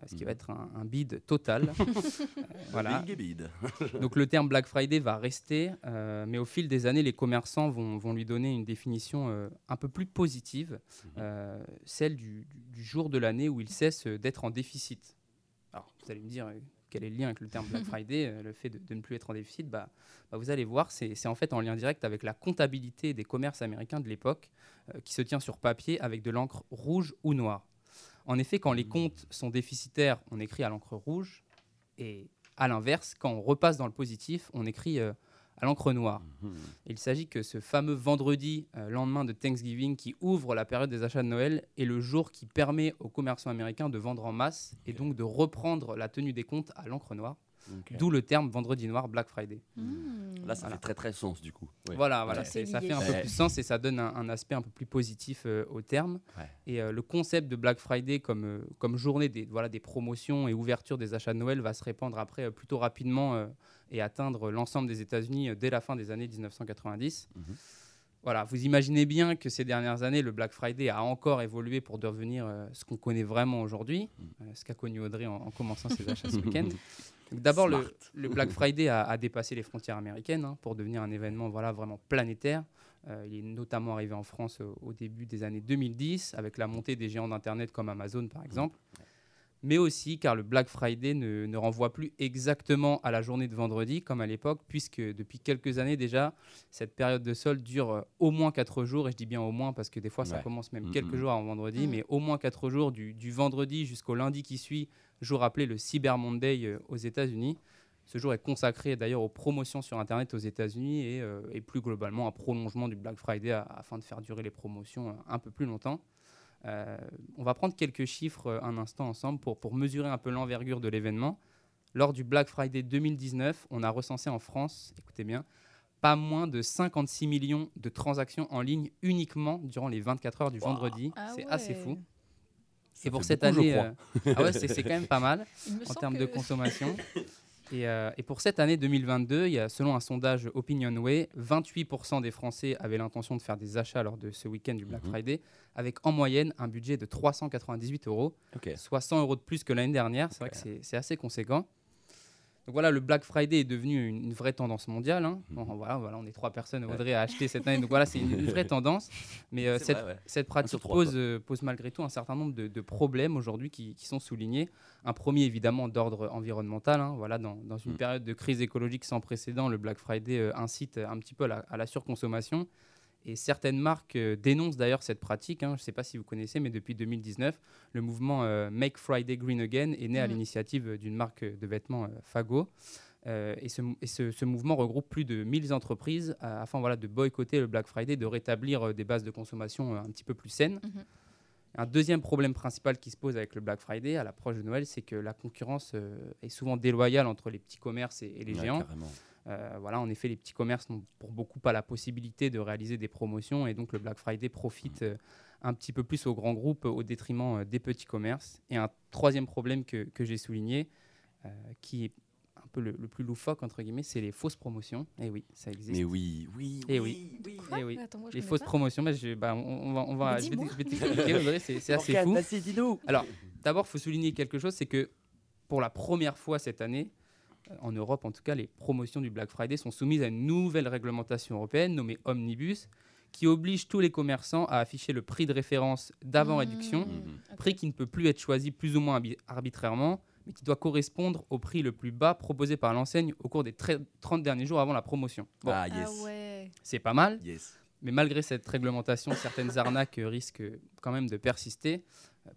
[SPEAKER 2] ce qui
[SPEAKER 6] Mhm.
[SPEAKER 2] va être un, un bid total. (laughs) Euh, voilà.
[SPEAKER 6] Bid. (laughs)
[SPEAKER 2] Donc le terme Black Friday va rester, euh, mais au fil des années, les commerçants vont, vont lui donner une définition euh, un peu plus positive, euh, celle du, jour de l'année où il cesse euh, d'être en déficit. Alors vous allez me dire, euh, quel est le lien avec le terme Black (laughs) Friday, euh, le fait de, de ne plus être en déficit? Bah, bah, Vous allez voir, c'est c'est en fait en lien direct avec la comptabilité des commerces américains de l'époque, euh, qui se tient sur papier avec de l'encre rouge ou noire. En effet, quand les comptes sont déficitaires, on écrit à l'encre rouge, et à l'inverse, quand on repasse dans le positif, on écrit euh, à l'encre noire.
[SPEAKER 6] Mhm.
[SPEAKER 2] Il s'agit que ce fameux vendredi, euh, lendemain de Thanksgiving, qui ouvre la période des achats de Noël, est le jour qui permet aux commerçants américains de vendre en masse et donc de reprendre la tenue des comptes à l'encre noire, D'où le terme vendredi noir, Black Friday.
[SPEAKER 5] Mmh.
[SPEAKER 6] Là, ça
[SPEAKER 2] Voilà.
[SPEAKER 6] fait très très sens du coup. Ouais.
[SPEAKER 2] Voilà, voilà
[SPEAKER 6] Ouais.
[SPEAKER 2] ça fait un peu plus sens et ça donne un, un aspect un peu plus positif euh, au terme.
[SPEAKER 6] Ouais.
[SPEAKER 2] Et euh, le concept de Black Friday comme, euh, comme journée des, voilà, des promotions et ouverture des achats de Noël va se répandre après euh, plutôt rapidement euh, et atteindre l'ensemble des États-Unis euh, dès la fin des années 1990.
[SPEAKER 6] Mhm.
[SPEAKER 2] Voilà, vous imaginez bien que ces dernières années, le Black Friday a encore évolué pour devenir euh, ce qu'on connaît vraiment aujourd'hui,
[SPEAKER 6] Mhm.
[SPEAKER 2] euh, ce qu'a connu Audrey en, en commençant ses achats ce week-end. (laughs) D'abord, le, Black (laughs) Friday a, a dépassé les frontières américaines hein, pour devenir un événement voilà, vraiment planétaire. Euh, il est notamment arrivé en France au, au début des années 2010 avec la montée des géants d'Internet comme Amazon par exemple. Mais aussi car le Black Friday ne, ne renvoie plus exactement à la journée de vendredi comme à l'époque, puisque depuis quelques années déjà, cette période de solde dure euh, au moins 4 jours, et je dis bien au moins parce que des fois ça
[SPEAKER 6] Ouais.
[SPEAKER 2] commence même
[SPEAKER 6] Mhm.
[SPEAKER 2] quelques jours avant vendredi,
[SPEAKER 5] Mhm.
[SPEAKER 2] mais au moins 4 jours du, du vendredi jusqu'au lundi qui suit, jour appelé le Cyber Monday euh, aux États-Unis. Ce jour est consacré d'ailleurs aux promotions sur Internet aux États-Unis et, euh, et plus globalement un prolongement du Black Friday à- afin de faire durer les promotions euh, un peu plus longtemps. Euh, on va prendre quelques chiffres un instant ensemble pour, pour mesurer un peu l'envergure de l'événement. Lors du Black Friday 2019, on a recensé en France, écoutez bien, pas moins de 56 millions de transactions en ligne uniquement durant les 24 heures du
[SPEAKER 6] Wow.
[SPEAKER 2] vendredi.
[SPEAKER 5] Ah
[SPEAKER 2] C'est
[SPEAKER 5] ouais.
[SPEAKER 2] assez fou. Et pour cette
[SPEAKER 6] beaucoup,
[SPEAKER 2] année, euh, ah ouais, c'est quand même pas mal (laughs) en termes
[SPEAKER 5] que-
[SPEAKER 2] de consommation. (laughs) Et, euh, et pour cette année 2022, il y a, selon un sondage Opinionway, 28% des Français avaient l'intention de faire des achats lors de ce week-end du Black
[SPEAKER 6] Mhm.
[SPEAKER 2] Friday, avec en moyenne un budget de 398 euros, soit 100 euros de plus que l'année dernière. C'est vrai que c'est- c'est assez conséquent. Donc voilà, le Black Friday est devenu une, une vraie tendance mondiale. hein. Bon,
[SPEAKER 6] Mhm.
[SPEAKER 2] voilà, voilà, on est trois personnes, Audrey a acheté cette année. Donc voilà, c'est une, une vraie (laughs) tendance. Mais euh, cette,
[SPEAKER 6] vrai, ouais.
[SPEAKER 2] cette pratique
[SPEAKER 6] trois,
[SPEAKER 2] pose,
[SPEAKER 6] quoi.
[SPEAKER 2] euh, pose malgré tout un certain nombre de, de problèmes aujourd'hui qui, qui sont soulignés. Un premier, évidemment, d'ordre environnemental. hein. Voilà, dans, dans une
[SPEAKER 6] Mm.
[SPEAKER 2] période de crise écologique sans précédent, le Black Friday euh, incite un petit peu à la, à la surconsommation. Et certaines marques euh, dénoncent d'ailleurs cette pratique. hein. Je ne sais pas si vous connaissez, mais depuis 2019, le mouvement euh, Make Friday Green Again est né à
[SPEAKER 5] Mm.
[SPEAKER 2] l'initiative euh, d'une marque de vêtements euh, Fago. Euh, et ce, mou- et ce- ce mouvement regroupe plus de 1000 entreprises euh, afin voilà, de boycotter le Black Friday, de rétablir euh, des bases de consommation euh, un petit peu plus saines.
[SPEAKER 5] Mhm.
[SPEAKER 2] Un deuxième problème principal qui se pose avec le Black Friday à l'approche de Noël, c'est que la concurrence euh, est souvent déloyale entre les petits commerces et, et les
[SPEAKER 6] Ouais,
[SPEAKER 2] géants.
[SPEAKER 6] carrément.
[SPEAKER 2] Euh, voilà, en effet, les petits commerces n'ont pour beaucoup pas la possibilité de réaliser des promotions et donc le Black Friday profite euh, un petit peu plus aux grands groupes au détriment euh, des petits commerces. Et un troisième problème que, que j'ai souligné, euh, qui est un peu le, le plus loufoque, entre guillemets, c'est les fausses promotions. Et oui, ça existe.
[SPEAKER 6] Mais oui, oui,
[SPEAKER 2] Eh
[SPEAKER 6] oui.
[SPEAKER 2] oui.
[SPEAKER 5] Quoi
[SPEAKER 2] Eh oui.
[SPEAKER 5] Attends, moi, je
[SPEAKER 2] Les fausses
[SPEAKER 5] pas.
[SPEAKER 2] promotions, bah, je, bah, on, on va, on va,
[SPEAKER 5] Mais
[SPEAKER 2] je vais je t'expliquer, Audrey, c'est assez fou.
[SPEAKER 6] vas-y, dis-nous.
[SPEAKER 2] Alors, d'abord, il faut souligner quelque chose, c'est que pour la première fois cette année, euh, en Europe en tout cas, les promotions du Black Friday sont soumises à une nouvelle réglementation européenne nommée Omnibus, qui oblige tous les commerçants à afficher le prix de référence d'avant réduction,
[SPEAKER 5] Mmh,
[SPEAKER 6] Mhm.
[SPEAKER 5] ok.
[SPEAKER 2] prix qui ne peut plus être choisi plus ou moins arbi- arbitrairement, mais qui doit correspondre au prix le plus bas proposé par l'enseigne au cours des tre- 30 derniers jours avant la promotion. Bon,
[SPEAKER 6] Ah,
[SPEAKER 5] Ah
[SPEAKER 6] yes.
[SPEAKER 5] ouais.
[SPEAKER 2] c'est pas mal,
[SPEAKER 6] Yes.
[SPEAKER 2] mais malgré cette réglementation, certaines arnaques risquent quand même de persister.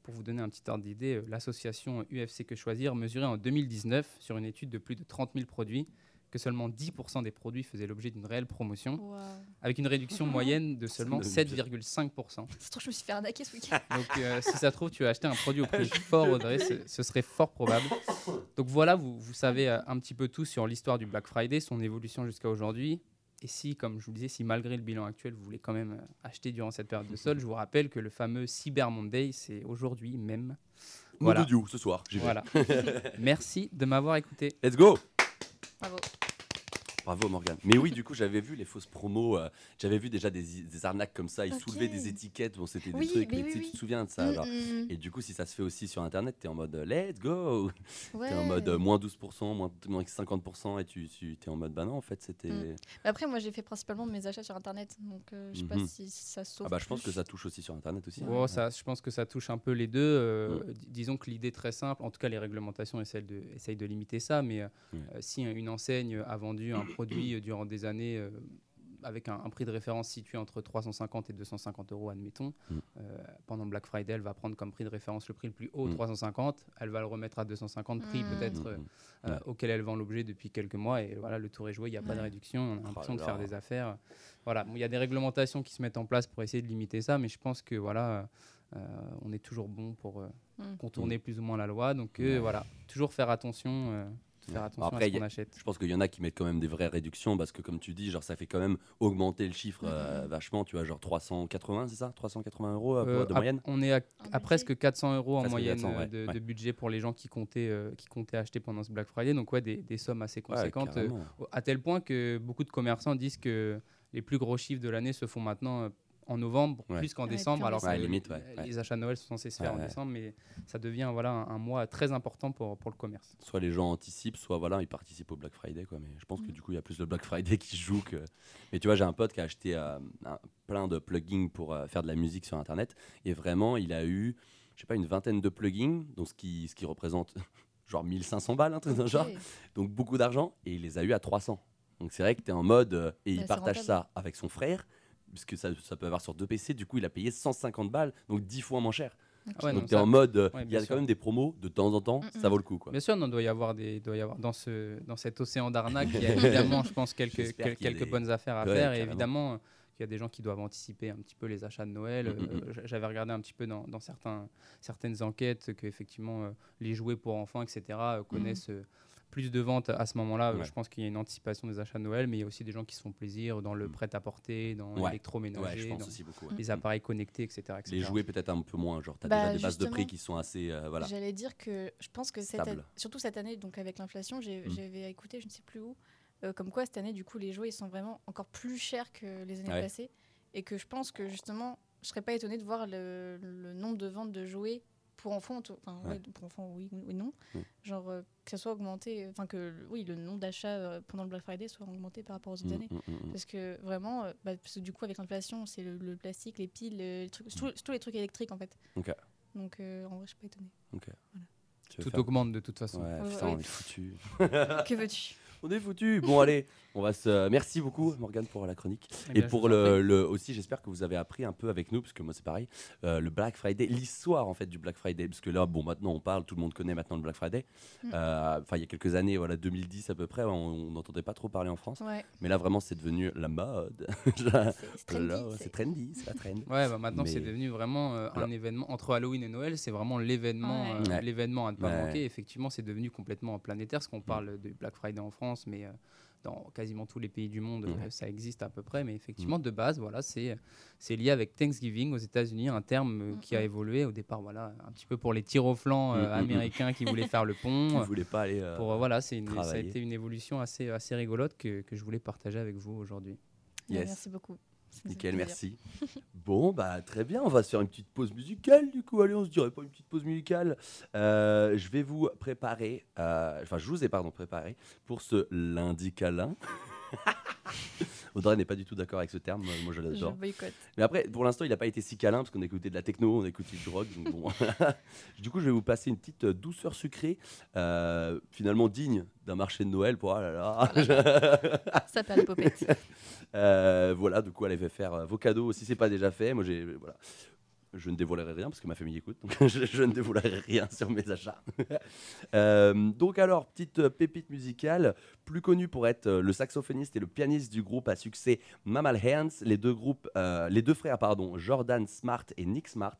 [SPEAKER 2] Pour vous donner un petit ordre d'idée, euh, l'association UFC Que Choisir mesurait en 2019, sur une étude de plus de 30 000 produits, que seulement 10% des produits faisaient l'objet d'une réelle promotion, avec une réduction (laughs) moyenne de seulement
[SPEAKER 6] le
[SPEAKER 2] 7,5%.
[SPEAKER 5] C'est trop, je me suis fait arnaquer ce week-end. (laughs)
[SPEAKER 2] Donc euh, si ça se trouve, tu as acheté un produit au prix (laughs) fort, Audrey, ce, ce serait fort probable. Donc voilà, vous, vous savez euh, un petit peu tout sur l'histoire du Black Friday, son évolution jusqu'à aujourd'hui. Et si, comme je vous le disais, si malgré le bilan actuel, vous voulez quand même euh, acheter durant cette période de solde, je vous rappelle que le fameux Cyber Monday, c'est aujourd'hui même. Voilà.
[SPEAKER 6] Voilà. ce soir.
[SPEAKER 2] Voilà. (laughs) Merci de m'avoir écouté.
[SPEAKER 6] Let's go.
[SPEAKER 5] Bravo.
[SPEAKER 6] Bravo Morgane. Mais oui, du coup, j'avais vu les fausses promos. euh, j'avais vu déjà des, des arnaques comme ça. Ils soulevaient des étiquettes. Bon, c'était des
[SPEAKER 5] Oui,
[SPEAKER 6] trucs.
[SPEAKER 5] mais
[SPEAKER 6] Mais
[SPEAKER 5] oui,
[SPEAKER 6] tu sais,
[SPEAKER 5] oui.
[SPEAKER 6] tu te souviens de ça
[SPEAKER 5] Mm, mm,
[SPEAKER 6] Et du coup, si ça se fait aussi sur Internet, t'es en mode euh, let's go.
[SPEAKER 5] ouais. (laughs)
[SPEAKER 6] T'es en mode euh, moins 12%, moins, moins 50%. Et tu, tu es en mode bah non, en fait, c'était.
[SPEAKER 5] Mm. Après, moi, j'ai fait principalement mes achats sur Internet, donc euh, je sais pas
[SPEAKER 6] Mhm.
[SPEAKER 5] si ça se sauve.
[SPEAKER 6] Ah bah, je pense que ça touche aussi sur Internet aussi.
[SPEAKER 2] Oh, ça, je pense que ça touche un peu les deux. euh, Disons que l'idée est très simple, en tout cas les réglementations essayent de, essayent de limiter ça, mais si une enseigne a vendu un produit euh, durant des années euh, avec un, un prix de référence situé entre 350 et 250 euros, admettons,
[SPEAKER 6] Mm.
[SPEAKER 2] euh, pendant Black Friday, elle va prendre comme prix de référence le prix le plus haut,
[SPEAKER 6] Mm.
[SPEAKER 2] 350, elle va le remettre à 250 prix
[SPEAKER 5] Mm.
[SPEAKER 2] peut-être
[SPEAKER 6] Mm,
[SPEAKER 2] euh,
[SPEAKER 6] mm.
[SPEAKER 2] euh,
[SPEAKER 6] Ouais.
[SPEAKER 2] auquel elle vend l'objet depuis quelques mois et voilà le tour est joué il n'y a pas de réduction on a l'impression de faire des affaires voilà Bon, il y a des réglementations qui se mettent en place pour essayer de limiter ça mais je pense que voilà euh, on est toujours bon pour euh,
[SPEAKER 5] Mm.
[SPEAKER 2] contourner plus ou moins la loi donc euh,
[SPEAKER 6] Ouais.
[SPEAKER 2] voilà toujours faire attention euh, faire
[SPEAKER 6] Ouais.
[SPEAKER 2] attention
[SPEAKER 6] Après,
[SPEAKER 2] à
[SPEAKER 6] il
[SPEAKER 2] ce
[SPEAKER 6] y
[SPEAKER 2] qu'on
[SPEAKER 6] a-
[SPEAKER 2] achète
[SPEAKER 6] Je pense qu'il y en a qui mettent quand même des vraies réductions parce que, comme tu dis, genre, ça fait quand même augmenter le chiffre euh,
[SPEAKER 5] Mhm.
[SPEAKER 6] vachement. Tu vois, genre 380, c'est ça? 380 euros euh,
[SPEAKER 2] Euh,
[SPEAKER 6] de
[SPEAKER 2] à-
[SPEAKER 6] moyenne?
[SPEAKER 2] on est à, presque 400 euros en moyenne
[SPEAKER 6] 400,
[SPEAKER 2] euh,
[SPEAKER 6] ouais,
[SPEAKER 2] de,
[SPEAKER 6] ouais.
[SPEAKER 2] de budget pour les gens qui comptaient, euh, qui comptaient acheter pendant ce Black Friday. Donc ouais, des, des sommes assez
[SPEAKER 6] Ouais,
[SPEAKER 2] conséquentes. euh, à tel point que beaucoup de commerçants disent que les plus gros chiffres de l'année se font maintenant euh, en novembre
[SPEAKER 6] Ouais.
[SPEAKER 2] plus qu'en
[SPEAKER 5] Ouais,
[SPEAKER 2] décembre,
[SPEAKER 5] plus
[SPEAKER 2] alors que
[SPEAKER 6] limite, ouais,
[SPEAKER 2] les achats de Noël sont censés se faire
[SPEAKER 6] Ouais,
[SPEAKER 2] en
[SPEAKER 6] ouais.
[SPEAKER 2] décembre, mais ça devient voilà un, un mois très important pour, pour le commerce.
[SPEAKER 6] Soit les gens anticipent, soit voilà, ils participent au Black Friday. Quoi. Mais je pense que
[SPEAKER 5] Mhm.
[SPEAKER 6] du coup, il y a plus le Black Friday qui joue que. (laughs) Mais tu vois, j'ai un pote qui a acheté euh, un- plein de plugins pour euh, faire de la musique sur Internet. Et vraiment, il a eu, je sais pas, une vingtaine de plugins, donc ce qui, ce qui représente (laughs) genre 1500 balles, un truc genre. Donc beaucoup d'argent. Et il les a eu à 300. Donc c'est vrai que tu es en mode. euh, et
[SPEAKER 5] Ouais,
[SPEAKER 6] il partage
[SPEAKER 5] rentable.
[SPEAKER 6] ça avec son frère. Puisque ça, ça peut avoir sur deux PC, du coup il a payé 150 balles, donc 10 fois moins cher.
[SPEAKER 2] Ah ouais,
[SPEAKER 6] donc tu es
[SPEAKER 2] ça-
[SPEAKER 6] en mode, euh,
[SPEAKER 2] ouais,
[SPEAKER 6] il y a
[SPEAKER 2] sûr.
[SPEAKER 6] quand même des promos de temps en temps,
[SPEAKER 5] Mm,
[SPEAKER 6] ça vaut le coup. Quoi.
[SPEAKER 2] Bien sûr, non, doit y avoir des, doit y avoir dans ce, dans cet océan d'arnaques, il y a (laughs) évidemment, je pense, quelques, quelques
[SPEAKER 6] des-
[SPEAKER 2] bonnes affaires à
[SPEAKER 6] Ouais,
[SPEAKER 2] faire. Et évidemment, il y a des gens qui doivent anticiper un petit peu les achats de Noël.
[SPEAKER 6] Mm,
[SPEAKER 2] Euh, J'avais regardé un petit peu dans, dans certains, certaines enquêtes que effectivement euh, les jouets pour enfants, etc., euh, connaissent euh, plus de ventes à ce moment-là. Euh,
[SPEAKER 6] Ouais.
[SPEAKER 2] Je pense qu'il y a une anticipation des achats de Noël, mais il y a aussi des gens qui se font plaisir dans le
[SPEAKER 6] Mm.
[SPEAKER 2] prêt-à-porter, dans
[SPEAKER 6] Ouais.
[SPEAKER 2] L'électroménager,
[SPEAKER 6] je pense
[SPEAKER 2] dans
[SPEAKER 6] aussi beaucoup. ouais.
[SPEAKER 2] les appareils connectés, etc. etc.
[SPEAKER 6] Les jouets peut-être un peu moins, genre tu as
[SPEAKER 5] Bah,
[SPEAKER 6] déjà des bases de prix qui sont assez euh, voilà.
[SPEAKER 5] J'allais dire que je pense que cette année- surtout cette année, donc avec l'inflation,
[SPEAKER 6] Mm.
[SPEAKER 5] j'avais écouté, je ne sais plus où, euh, comme quoi cette année, du coup, les jouets ils sont vraiment encore plus chers que les années
[SPEAKER 6] Ouais.
[SPEAKER 5] passées. Et que je pense que justement, je serais pas étonnée de voir le, le nombre de ventes de jouets pour enfants, tout- enfin,
[SPEAKER 6] Ouais.
[SPEAKER 5] ouais, pour enfants, oui ou non.
[SPEAKER 6] Mm.
[SPEAKER 5] Genre euh, que ça soit augmenté, enfin que oui, le nombre d'achats euh, pendant le Black Friday soit augmenté par rapport aux autres
[SPEAKER 6] Mm,
[SPEAKER 5] années.
[SPEAKER 6] mm, mm.
[SPEAKER 5] Parce que vraiment, euh, bah, parce que du coup, avec l'inflation, c'est le, le plastique, les piles, les trucs, tous, tous les trucs électriques en fait. Donc euh, en vrai, je suis pas
[SPEAKER 6] veux
[SPEAKER 2] Tout
[SPEAKER 6] faire-
[SPEAKER 2] augmente de toute façon.
[SPEAKER 6] Ouais,
[SPEAKER 5] Ouais,
[SPEAKER 6] putain,
[SPEAKER 5] ouais.
[SPEAKER 6] on est foutu. (laughs)
[SPEAKER 5] que veux-tu?
[SPEAKER 6] On est foutu. Bon, allez, on va se. Merci beaucoup, Morgane, pour la chronique.
[SPEAKER 2] Eh
[SPEAKER 6] Et
[SPEAKER 2] bien,
[SPEAKER 6] pour le, aussi, j'espère que vous avez appris un peu avec nous, parce que moi c'est pareil, euh, le Black Friday, l'histoire en fait du Black Friday, parce que là, bon, maintenant on parle, tout le monde connaît maintenant le Black Friday.
[SPEAKER 5] Mm.
[SPEAKER 6] Euh, Enfin, il y a quelques années, voilà, 2010 à peu près, on n'entendait pas trop parler en France,
[SPEAKER 5] Ouais,
[SPEAKER 6] mais là vraiment c'est devenu la mode. (laughs)
[SPEAKER 5] c'est trendy, c'est-
[SPEAKER 6] la trend.
[SPEAKER 2] Ouais, bah maintenant c'est devenu vraiment euh, un événement entre Halloween et Noël, c'est vraiment l'événement,
[SPEAKER 5] Ouais.
[SPEAKER 2] euh,
[SPEAKER 6] Ouais.
[SPEAKER 2] l'événement à ne pas
[SPEAKER 6] Ouais.
[SPEAKER 2] manquer. Effectivement, c'est devenu complètement planétaire, parce qu'on parle de Black Friday en France, mais euh, dans quasiment tous les pays du monde, ça existe à peu près. Mais effectivement, de base, voilà, c'est lié avec Thanksgiving aux États-Unis, un terme euh, qui a évolué au départ, voilà, un petit peu pour les tirs au flanc euh, américains qui voulaient faire le (laughs)
[SPEAKER 6] Qui
[SPEAKER 2] pont.
[SPEAKER 6] voulait pas aller. euh,
[SPEAKER 2] Pour, euh, voilà, c'est une, ça a été une évolution assez, assez rigolote que, que je voulais partager avec vous aujourd'hui.
[SPEAKER 5] Ouais,
[SPEAKER 6] Yes.
[SPEAKER 5] Merci beaucoup.
[SPEAKER 6] Nickel, merci. (laughs) bon, bah très bien, on va se faire une petite pause musicale du coup. Allez, on se dirait pas une petite pause musicale. Euh, je vais vous préparer, euh, enfin, je vous ai pardon préparé pour ce lundi câlin. (laughs) Audrey n'est pas du tout d'accord avec ce terme, moi je
[SPEAKER 5] Je
[SPEAKER 6] l'adore.
[SPEAKER 5] boycotte.
[SPEAKER 6] Mais après, pour l'instant, il n'a pas été si câlin parce qu'on a écouté de la techno, on a écouté du rock. Donc bon. (laughs) du coup, je vais vous passer une petite euh, douceur sucrée, euh, finalement digne d'un marché de Noël. Pour, ah là là. (laughs)
[SPEAKER 5] Ça perd les popettes.
[SPEAKER 6] Euh, voilà, du coup, elle va faire euh, vos cadeaux si c'est pas déjà fait. Moi, j'ai voilà. Je ne dévoilerai rien parce que ma famille écoute, (laughs) je, ne dévoilerai rien sur mes achats. (laughs) Euh, donc alors, petite euh, pépite musicale, plus connue pour être euh, le saxophoniste et le pianiste du groupe à succès Mammal Hands. Les deux groupes, les deux frères, pardon, Jordan Smart et Nick Smart,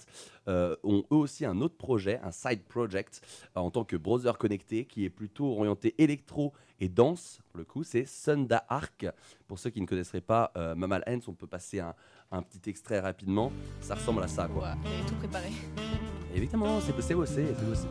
[SPEAKER 6] ont eux aussi un autre projet, un side project, en tant que browser connecté, qui est plutôt orienté électro et danse. Pour le coup, c'est Sunda Arc. Pour ceux qui ne connaisseraient pas Mammal Hands, on peut passer un, un petit extrait rapidement. Ça ressemble à ça, quoi.
[SPEAKER 5] Ouais, tout préparé.
[SPEAKER 6] Évidemment, c'est bossé, c'est bossé.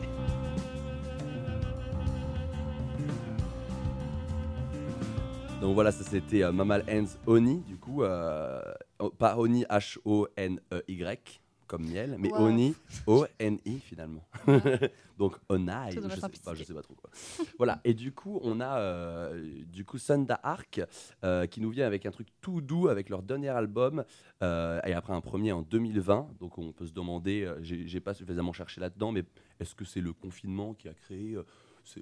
[SPEAKER 6] Donc voilà, ça c'était euh, Mammal Hands Oni, du coup, euh, oh, pas Oni H-O-N-E-Y, comme miel, mais
[SPEAKER 5] Wow.
[SPEAKER 6] Oni O-N-I finalement. (laughs) Donc Onai, je sais, pas, je sais pas trop quoi. voilà, et du coup, on a euh, du coup Sunda Arc euh, qui nous vient avec un truc tout doux avec leur dernier album euh, et après un premier en 2020. Donc on peut se demander, euh, j'ai pas suffisamment cherché là-dedans, mais est-ce que c'est le confinement qui a créé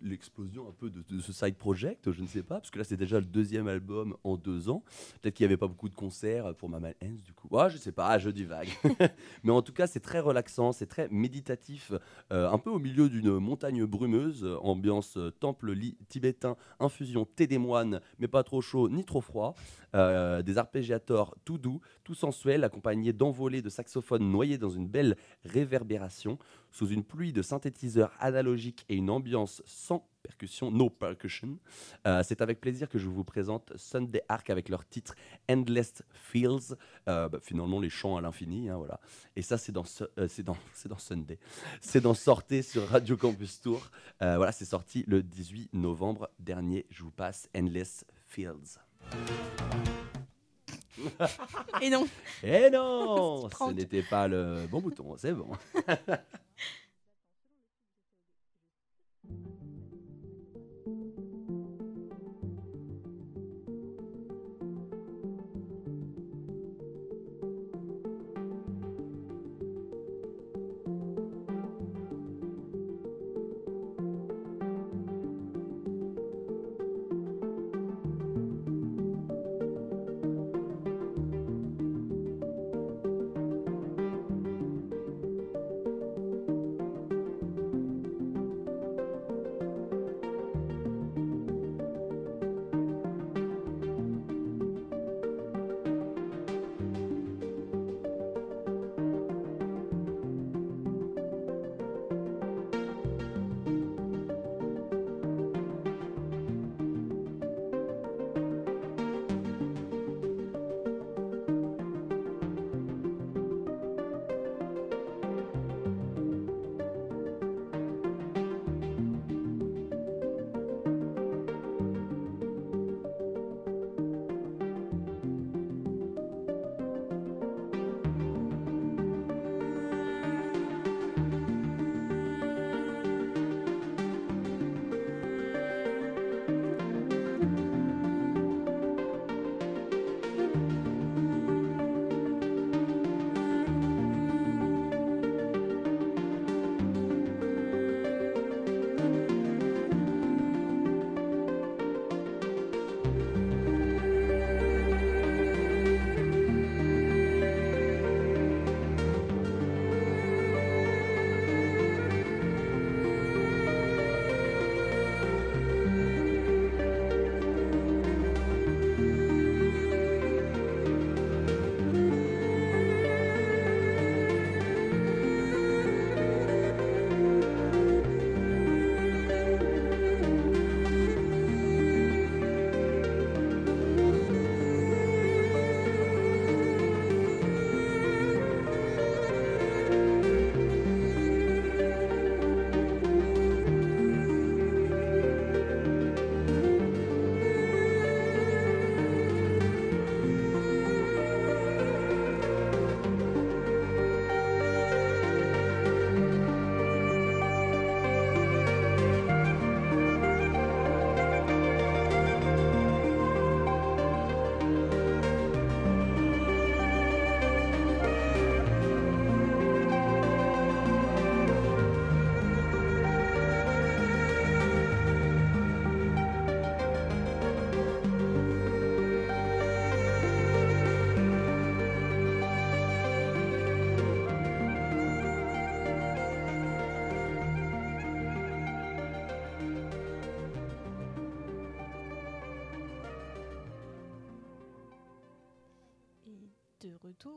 [SPEAKER 6] l'explosion un peu de, de ce side project Je ne sais pas, parce que là c'est déjà le deuxième album en deux ans. Peut-être qu'il n'y avait pas beaucoup de concerts pour Mammal Hands du coup. Ouais, je sais pas, je divague. (laughs) (laughs) mais en tout cas, c'est très relaxant, c'est très méditatif, euh, un peu au milieu d'une montagne brumeuse, ambiance euh, temple tibétain, infusion thé des moines, mais pas trop chaud ni trop froid. Euh, des arpégiators tout doux, tout sensuels, accompagnés d'envolées de saxophones noyés dans une belle réverbération, sous une pluie de synthétiseurs analogiques et une ambiance sans percussion, no percussion. Euh, C'est avec plaisir que je vous présente Sunday Arc avec leur titre Endless Feels. Euh, bah, finalement, les chants à l'infini, hein, voilà. Et ça, c'est dans, euh, c'est dans, (laughs) dans Sunday. C'est dans Sortez sur Radio Campus Tour. Voilà, c'est sorti le 18 novembre dernier. Je vous passe Endless Fields.
[SPEAKER 5] Et non,
[SPEAKER 6] Eh non (laughs) Ce n'était pas le bon bouton, c'est bon. (laughs)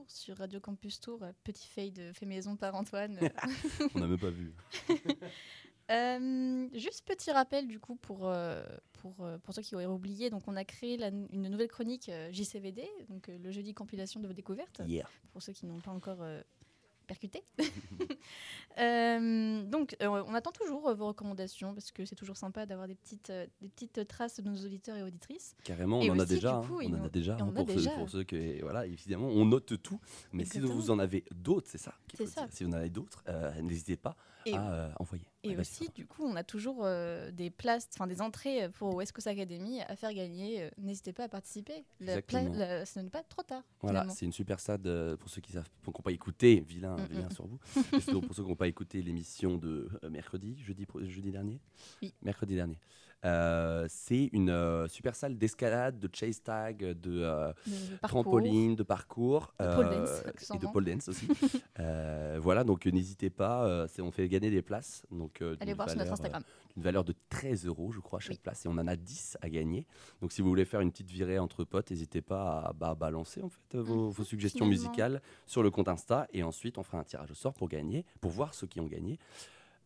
[SPEAKER 5] sur Radio Campus Tour, euh, petit fade fait maison par Antoine. (laughs)
[SPEAKER 6] On n'a même pas vu. (laughs)
[SPEAKER 5] Euh, juste petit rappel du coup pour, euh, pour, euh, pour ceux qui auraient oublié, donc on a créé la- une nouvelle chronique JCVD, donc le jeudi compilation de vos découvertes,
[SPEAKER 6] Yeah.
[SPEAKER 5] pour ceux qui n'ont pas encore percuté. (laughs) Euh, donc euh, on attend toujours euh, vos recommandations parce que c'est toujours sympa d'avoir des petites, des petites traces de nos auditeurs et auditrices.
[SPEAKER 6] Carrément, on
[SPEAKER 5] Et
[SPEAKER 6] en a déjà. hein. on en a déjà. hein,
[SPEAKER 5] a déjà.
[SPEAKER 6] Ceux, pour ceux que voilà, évidemment, on note tout. Mais si vous en avez d'autres, c'est ça. faut
[SPEAKER 5] ça.
[SPEAKER 6] Si vous en avez d'autres, n'hésitez pas
[SPEAKER 5] Et-
[SPEAKER 6] à euh, envoyer.
[SPEAKER 5] Et
[SPEAKER 6] Ouais,
[SPEAKER 5] aussi, du coup, on a toujours euh, des places, enfin des entrées pour West Coast Academy à faire gagner. Euh, N'hésitez pas à participer. La la- ce n'est pas trop tard.
[SPEAKER 6] Voilà, c'est une super sad euh, pour ceux qui savent, qui n'ont pas écouté, vilain,
[SPEAKER 5] Mm,
[SPEAKER 6] vilain
[SPEAKER 5] mm.
[SPEAKER 6] sur vous. (laughs) Pour ceux qui n'ont pas écouté l'émission de mercredi, jeudi, jeudi dernier,
[SPEAKER 5] Oui.
[SPEAKER 6] mercredi dernier. Euh, c'est une euh, super salle d'escalade, de chase tag, de euh, trampoline, de parcours
[SPEAKER 5] De pole dance,
[SPEAKER 6] et de pole dance aussi. (laughs) Voilà, donc n'hésitez pas, on fait gagner des places. Donc,
[SPEAKER 5] Allez voir sur notre Instagram.
[SPEAKER 6] une valeur de 13 euros, je crois, chaque
[SPEAKER 5] Oui.
[SPEAKER 6] place. Et on en a 10 à gagner. Donc, si vous voulez faire une petite virée entre potes, n'hésitez pas à bah, balancer en fait, vos, vos suggestions
[SPEAKER 5] Mmh, finalement.
[SPEAKER 6] musicales sur le compte Insta. Et ensuite, on fera un tirage au sort pour gagner, pour voir ceux qui ont gagné.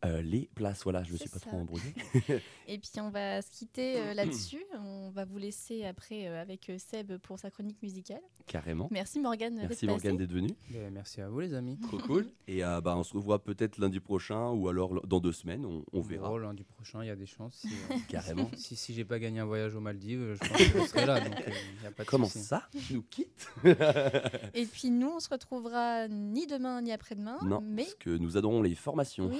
[SPEAKER 6] Euh, les places, voilà, je me
[SPEAKER 5] C'est
[SPEAKER 6] suis pas
[SPEAKER 5] ça.
[SPEAKER 6] trop embrouillé. (laughs) (laughs)
[SPEAKER 5] Et puis on va se quitter euh, (clears throat) là-dessus. On va vous laisser après euh, avec Seb pour sa chronique musicale.
[SPEAKER 6] Carrément.
[SPEAKER 5] Merci Morgane d'être
[SPEAKER 6] Merci Morgane d'être venu.
[SPEAKER 2] Ben, merci à vous, les amis.
[SPEAKER 6] Trop cool. Et euh, bah, on se revoit peut-être lundi prochain ou alors dans deux semaines, on, on verra.
[SPEAKER 2] Oh, lundi prochain, il y a des chances. Si, euh, (laughs)
[SPEAKER 6] Carrément.
[SPEAKER 2] si, si j'ai pas gagné un voyage aux Maldives, je pense que je serai là. Donc, euh, y a pas de
[SPEAKER 6] Comment ça Tu nous quittes?
[SPEAKER 5] Et puis nous, on se retrouvera ni demain ni après-demain.
[SPEAKER 6] Non,
[SPEAKER 5] mais
[SPEAKER 6] parce que nous adorons les formations.
[SPEAKER 5] oui,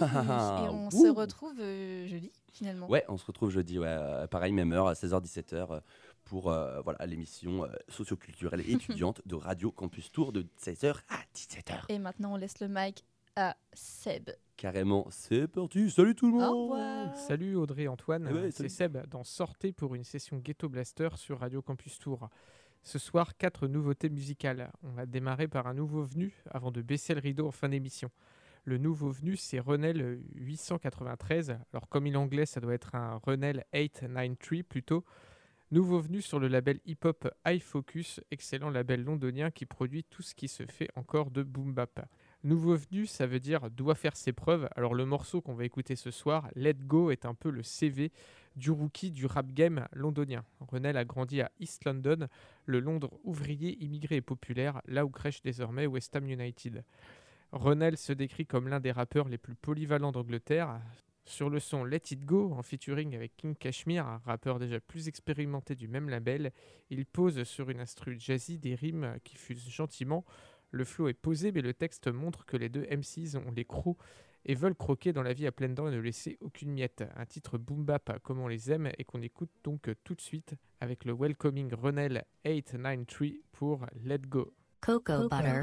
[SPEAKER 5] et on
[SPEAKER 6] Ouh.
[SPEAKER 5] se retrouve euh, jeudi finalement.
[SPEAKER 6] Ouais, on se retrouve jeudi, ouais, euh, pareil, même heure, à 16h-17h, euh, pour euh, voilà, l'émission euh, socioculturelle et (laughs) étudiante de Radio Campus Tour de 16h à 17h.
[SPEAKER 5] Et maintenant, on laisse le mic à Seb.
[SPEAKER 6] Carrément, c'est parti, salut tout le monde
[SPEAKER 5] Au revoir.
[SPEAKER 7] Salut Audrey Antoine,
[SPEAKER 6] Eh ouais,
[SPEAKER 7] c'est. Seb dans Sortez pour une session Ghetto Blaster sur Radio Campus Tour. Ce soir, quatre nouveautés musicales. On va démarrer par un nouveau venu avant de baisser le rideau en fin d'émission. Le nouveau venu, c'est Renel 893. Alors, comme il est anglais, ça doit être un Renel 893 plutôt. Nouveau venu sur le label hip-hop High Focus, excellent label londonien qui produit tout ce qui se fait encore de boom bap. Nouveau venu, ça veut dire doit faire ses preuves. Alors le morceau qu'on va écouter ce soir, Let Go, est un peu le CV du rookie du rap game londonien. Renel a grandi à East London, le Londres ouvrier, immigré et populaire, là où crèche désormais West Ham United. Renel se décrit comme l'un des rappeurs les plus polyvalents d'Angleterre. Sur le son Let It Go, en featuring avec King Kashmir, un rappeur déjà plus expérimenté du même label, il pose sur une instru jazzy des rimes qui fusent gentiment. Le flow est posé, mais le texte montre que les deux MCs ont les crocs et veulent croquer dans la vie à pleines dents et ne laisser aucune miette. Un titre boom bap comme on les aime et qu'on écoute donc tout de suite avec le welcoming Renel 893 pour Let Go.
[SPEAKER 8] Cocoa butter.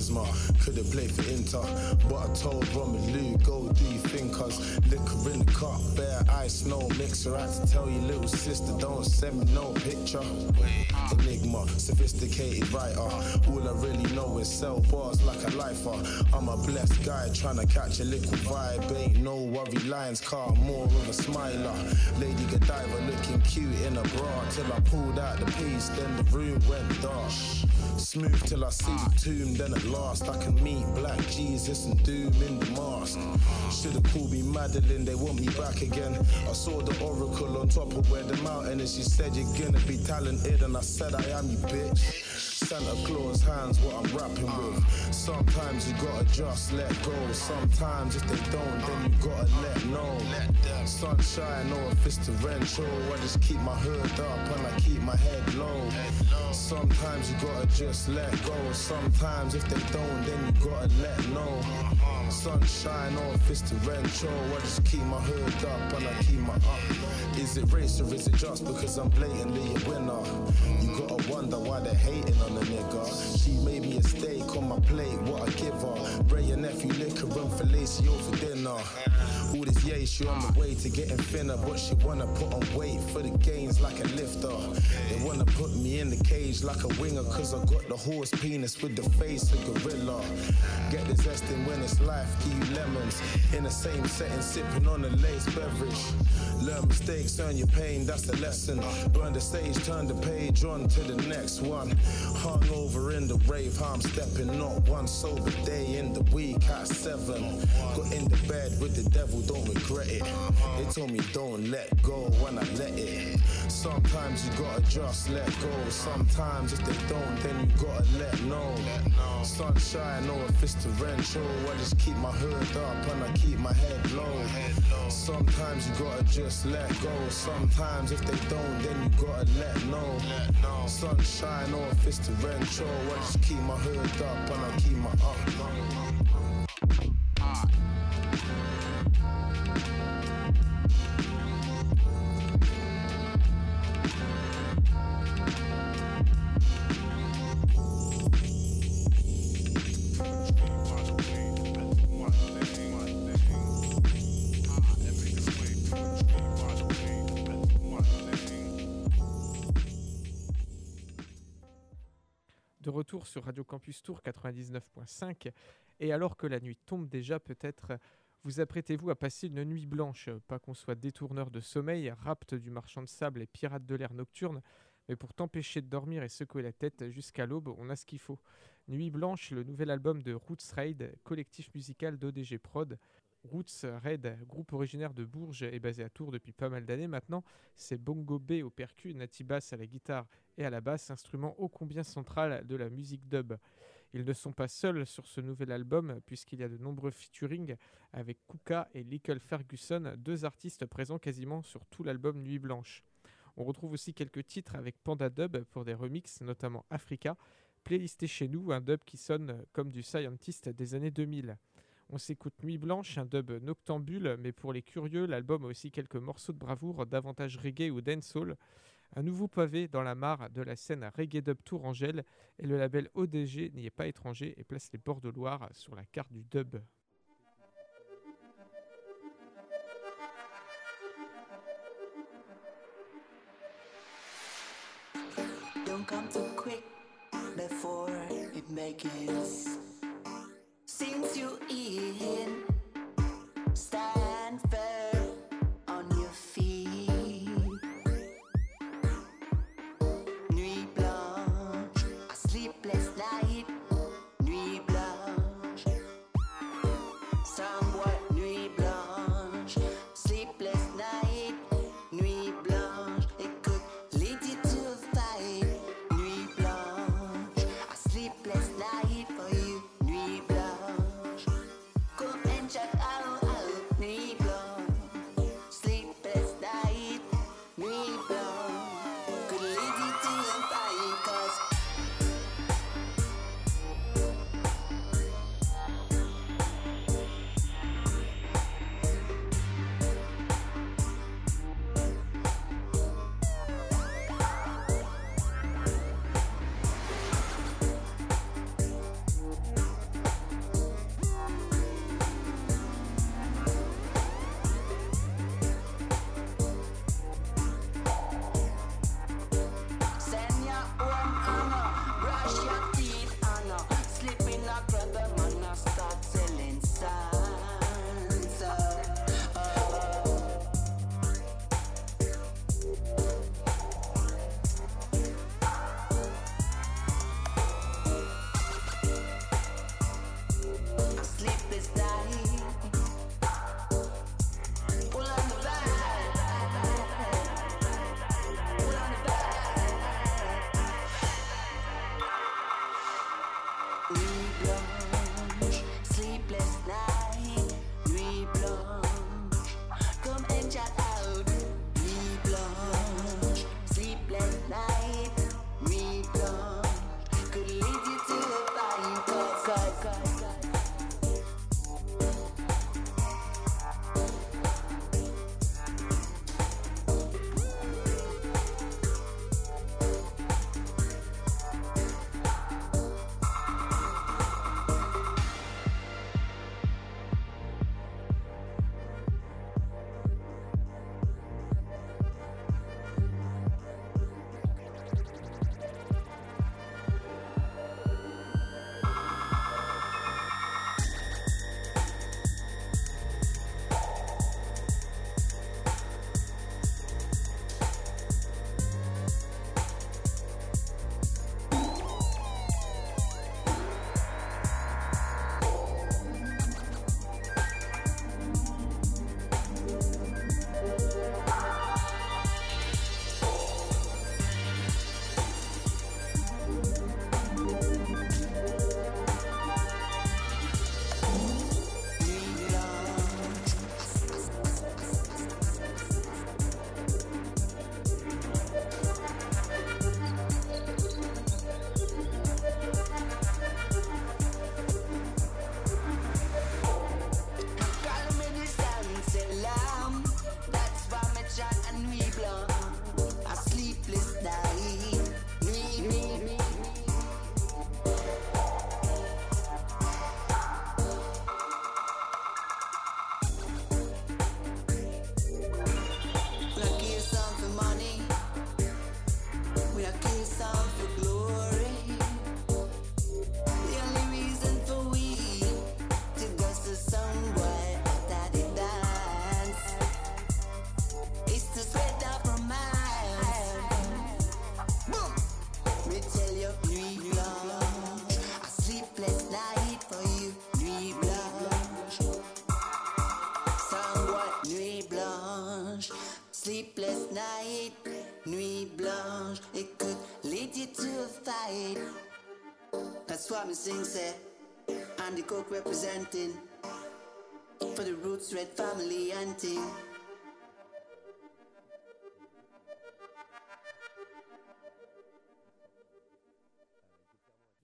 [SPEAKER 9] Charisma, could've played for Inter, but I told Romelu, go do your cause liquor in the cup, bare ice, no mixer. I had to tell you, little sister, don't send me no picture. Enigma, sophisticated writer. All I really know is sell bars like a lifer. I'm a blessed guy trying to catch a little vibe. Ain't no worry, Lions car, more of a smiler. Lady Godiva looking cute in a bra till I pulled out the piece, then the room went dark. Smooth till I see the tomb, then at last I can meet Black Jesus and Doom in the mask. Should've called me Madeline, they want me back again. I saw the oracle on top of where the mountain is. She said you're gonna be talented, and I said I am, you bitch. Santa Claus hands what I'm rapping with. Sometimes you gotta just let go. Sometimes if they don't, then you gotta let know. Sunshine or if it's torrential, I just keep my hood up and I keep my head low. Sometimes you gotta just let go. Sometimes if they don't, then you gotta let know. Sunshine or torrential, I just keep my hood up and I keep my up. Is it race or is it just because I'm blatantly a winner? You gotta wonder why they're hating on a nigga. She made me a steak on my plate, what I give her. Bray and nephew liquor and fellatio for dinner. All this yay, she on the way to getting thinner, but she wanna put on weight for the gains like a lifter. They wanna put me in the cage like a winger, cause I got the horse penis with the face of gorilla. Get the zest in when it's life, give you lemons. In the same setting, sipping on a lace beverage. Learn mistakes, earn your pain, that's the lesson. Burn the stage, turn the page on to the next one. Hung over in the rave, I'm stepping, not one sober day in the week at seven. Got in the bed with the devil, don't regret it. They told me don't let go when I let it. Sometimes you gotta just let go. Sometimes if they don't, then you gotta let know. Sunshine or if it's torrential, I just keep my hood up and I keep my head low. Sometimes you gotta just let go. Sometimes if they don't, then you gotta let know. Sunshine or if it's torrential, I just keep my hood up and I keep my up.
[SPEAKER 7] Retour sur Radio Campus Tour 99.5, et alors que la nuit tombe déjà, peut-être vous apprêtez-vous à passer une nuit blanche? Pas qu'on soit détourneur de sommeil, rapte du marchand de sable et pirate de l'air nocturne, mais pour t'empêcher de dormir et secouer la tête jusqu'à l'aube, on a ce qu'il faut. Nuit blanche, le nouvel album de Roots Raid, collectif musical d'ODG Prod. Roots Raid, groupe originaire de Bourges et basé à Tours depuis pas mal d'années maintenant, c'est Bongo B au percu, Nati Bass à la guitare et à la basse, instrument ô combien central de la musique dub. Ils ne sont pas seuls sur ce nouvel album, puisqu'il y a de nombreux featuring avec Kuka et Lickle Ferguson, deux artistes présents quasiment sur tout l'album Nuit Blanche. On retrouve aussi quelques titres avec Panda Dub pour des remixes, notamment Africa, playlisté chez nous, un dub qui sonne comme du Scientist des années 2000. On s'écoute Nuit Blanche, un dub noctambule, mais pour les curieux, l'album a aussi quelques morceaux de bravoure, davantage reggae ou dancehall. Un nouveau pavé dans la mare de la scène Reggae Dub Tourangelle et le label ODG n'y est pas étranger et place les bords de Loire sur la carte du dub.
[SPEAKER 8] Since you in, stand The.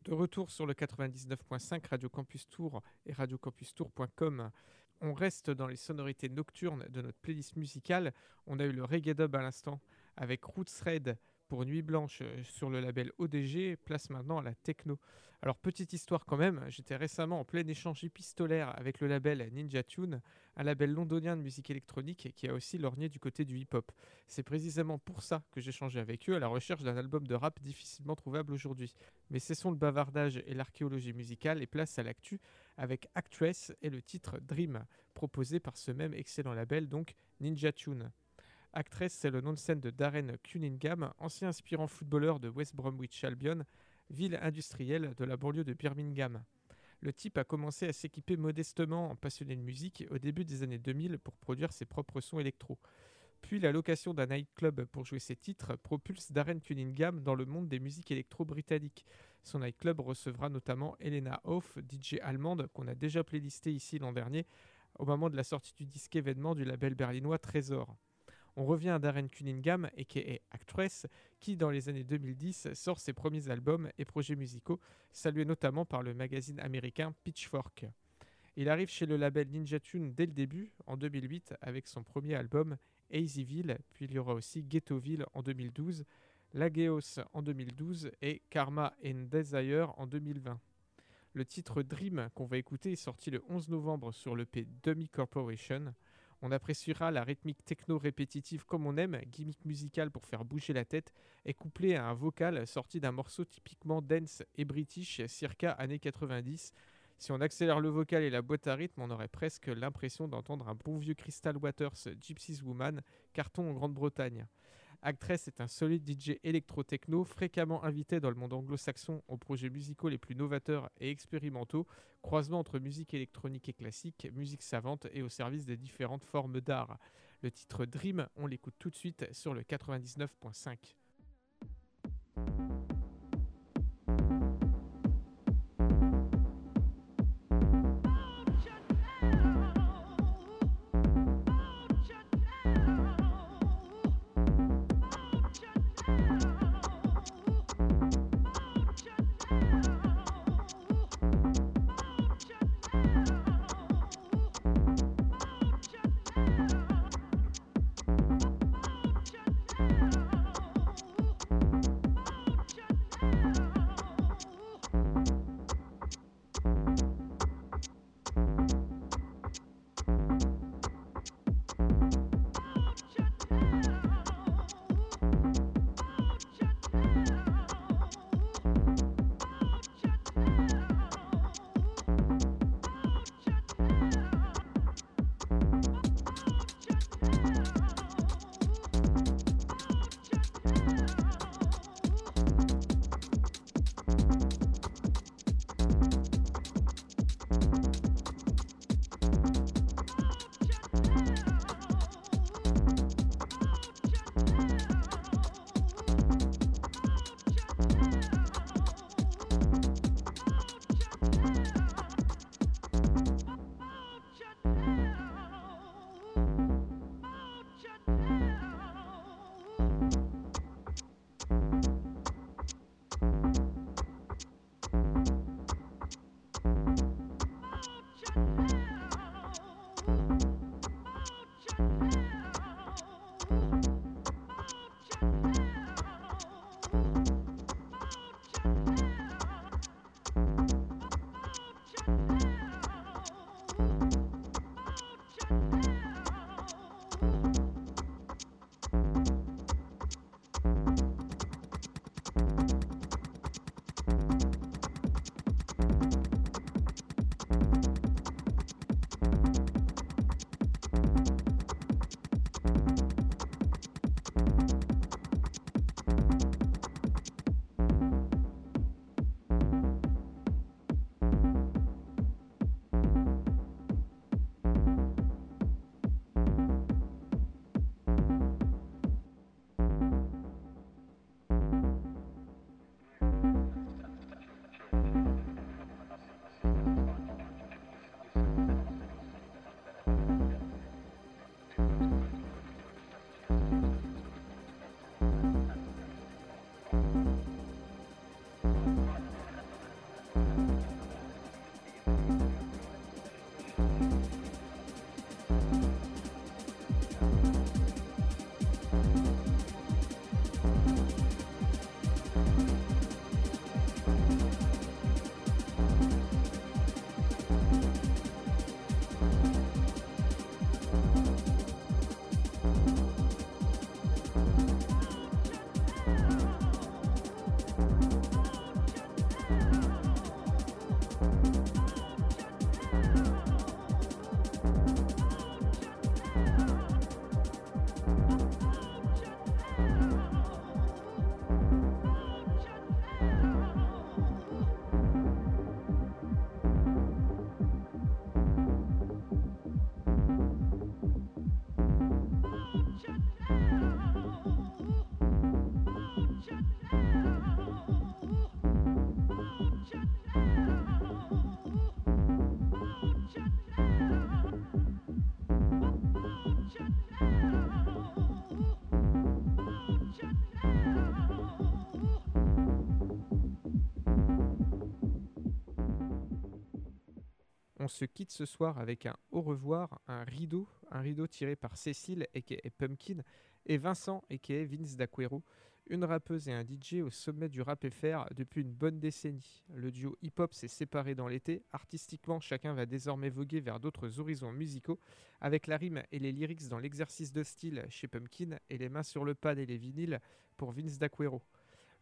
[SPEAKER 7] De retour sur le 99.5 Radio Campus Tour et radiocampustour.com. On reste dans les sonorités nocturnes de notre playlist musicale. On a eu le reggae dub à l'instant avec Roots Red pour Nuit Blanche euh, sur le label ODG, place maintenant à la techno. Alors petite histoire quand même, j'étais récemment en plein échange épistolaire avec le label Ninja Tune, un label londonien de musique électronique qui a aussi lorgné du côté du hip-hop. C'est précisément pour ça que changé avec eux à la recherche d'un album de rap difficilement trouvable aujourd'hui. Mais cessons le bavardage et l'archéologie musicale et place à l'actu avec Actress et le titre Dream, proposé par ce même excellent label donc Ninja Tune. Actress, c'est le nom de scène de Darren Cunningham, ancien aspirant footballeur de West Bromwich Albion, ville industrielle de la banlieue de Birmingham. Le type a commencé à s'équiper modestement en passionné de musique au début des années 2000 pour produire ses propres sons électro. Puis la location d'un nightclub pour jouer ses titres propulse Darren Cunningham dans le monde des musiques électro britanniques. Son nightclub recevra notamment Elena Hoff, DJ allemande qu'on a déjà playlisté ici l'an dernier au moment de la sortie du disque événement du label berlinois Trésor. On revient à Darren Cunningham, a.k.a. Actress, qui dans les années 2010 sort ses premiers albums et projets musicaux, salués notamment par le magazine américain Pitchfork. Il arrive chez le label Ninja Tune dès le début, en 2008, avec son premier album Hazyville, puis il y aura aussi Ghettoville en 2012, Lageos en 2012 et Karma and Desire en 2020. Le titre Dream qu'on va écouter est sorti le 11 novembre sur l'EP Dummy Corporation. On appréciera la rythmique techno répétitive comme on aime, gimmick musical pour faire bouger la tête, et couplé à un vocal sorti d'un morceau typiquement dance et british circa années 90. Si on accélère le vocal et la boîte à rythme, on aurait presque l'impression d'entendre un bon vieux Crystal Waters Gypsy's Woman, carton en Grande-Bretagne. Actress est un solide DJ électro-techno, fréquemment invité dans le monde anglo-saxon aux projets musicaux les plus novateurs et expérimentaux, croisement entre musique électronique et classique, musique savante et au service des différentes formes d'art. Le titre Dream, on l'écoute tout de suite sur le 99.5. se quitte ce soir avec un au revoir, un rideau, un rideau tiré par Cécile et Pumpkin et Vincent et Vince D'Aquero, une rappeuse et un DJ au sommet du rap FR depuis une bonne décennie. Le duo hip-hop s'est séparé dans l'été. Artistiquement, chacun va désormais voguer vers d'autres horizons musicaux, avec la rime et les lyrics dans l'exercice de style chez Pumpkin et les mains sur le pad et les vinyles pour Vince D'Aquero.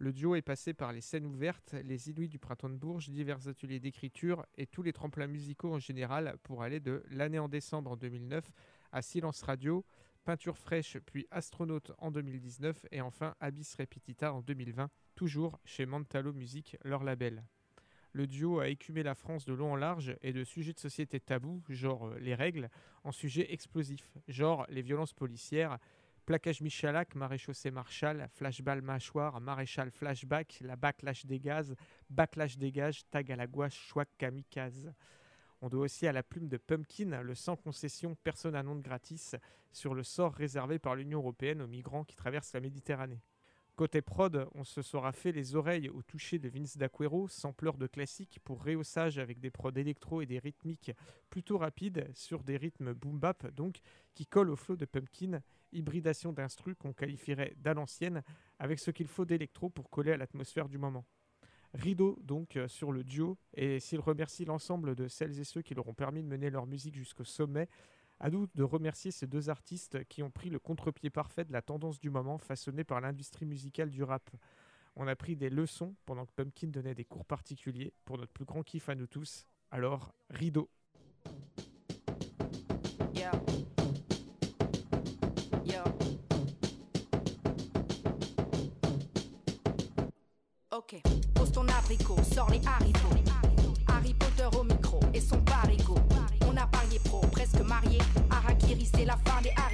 [SPEAKER 7] Le duo est passé par les scènes ouvertes, les Inuits du Printemps de Bourges, divers ateliers d'écriture et tous les tremplins musicaux en général pour aller de l'année en décembre en 2009 à Silence Radio, Peinture fraîche puis Astronaute en 2019 et enfin Abyss Repetita en 2020, toujours chez Mantalo Music, leur label. Le duo a écumé la France de long en large et de sujets de société tabous, genre euh, les règles, en sujets explosifs, genre les violences policières, plaquage Michalak, maréchaussée Marshall, flashball mâchoire, maréchal flashback, la backlash des gaz, backlash dégage, tag à la gouache, chouac kamikaze. On doit aussi à la plume de Pumpkin le sans concession personne à nom de gratis sur le sort réservé par l'Union européenne aux migrants qui traversent la Méditerranée. Côté prod, on se sera fait les oreilles au toucher de Vince D'Aquero, sampleur de classique pour réhaussage avec des prods électro et des rythmiques plutôt rapides sur des rythmes boom bap donc qui collent au flow de Pumpkin, hybridation d'instru qu'on qualifierait d'à avec ce qu'il faut d'électro pour coller à l'atmosphère du moment. Rideau donc euh, sur le duo et s'il remercie l'ensemble de celles et ceux qui leur ont permis de mener leur musique jusqu'au sommet, à nous de remercier ces deux artistes qui ont pris le contre-pied parfait de la tendance du moment façonnée par l'industrie musicale du rap. On a pris des leçons pendant que Pumpkin donnait des cours particuliers pour notre plus grand kiff à nous tous. Alors, rideau.
[SPEAKER 10] Ok, pose ton abricot, sors les haricots. Harry Potter au micro et son parigo. Presque marié. Harakiri, c'est la fin des haricots,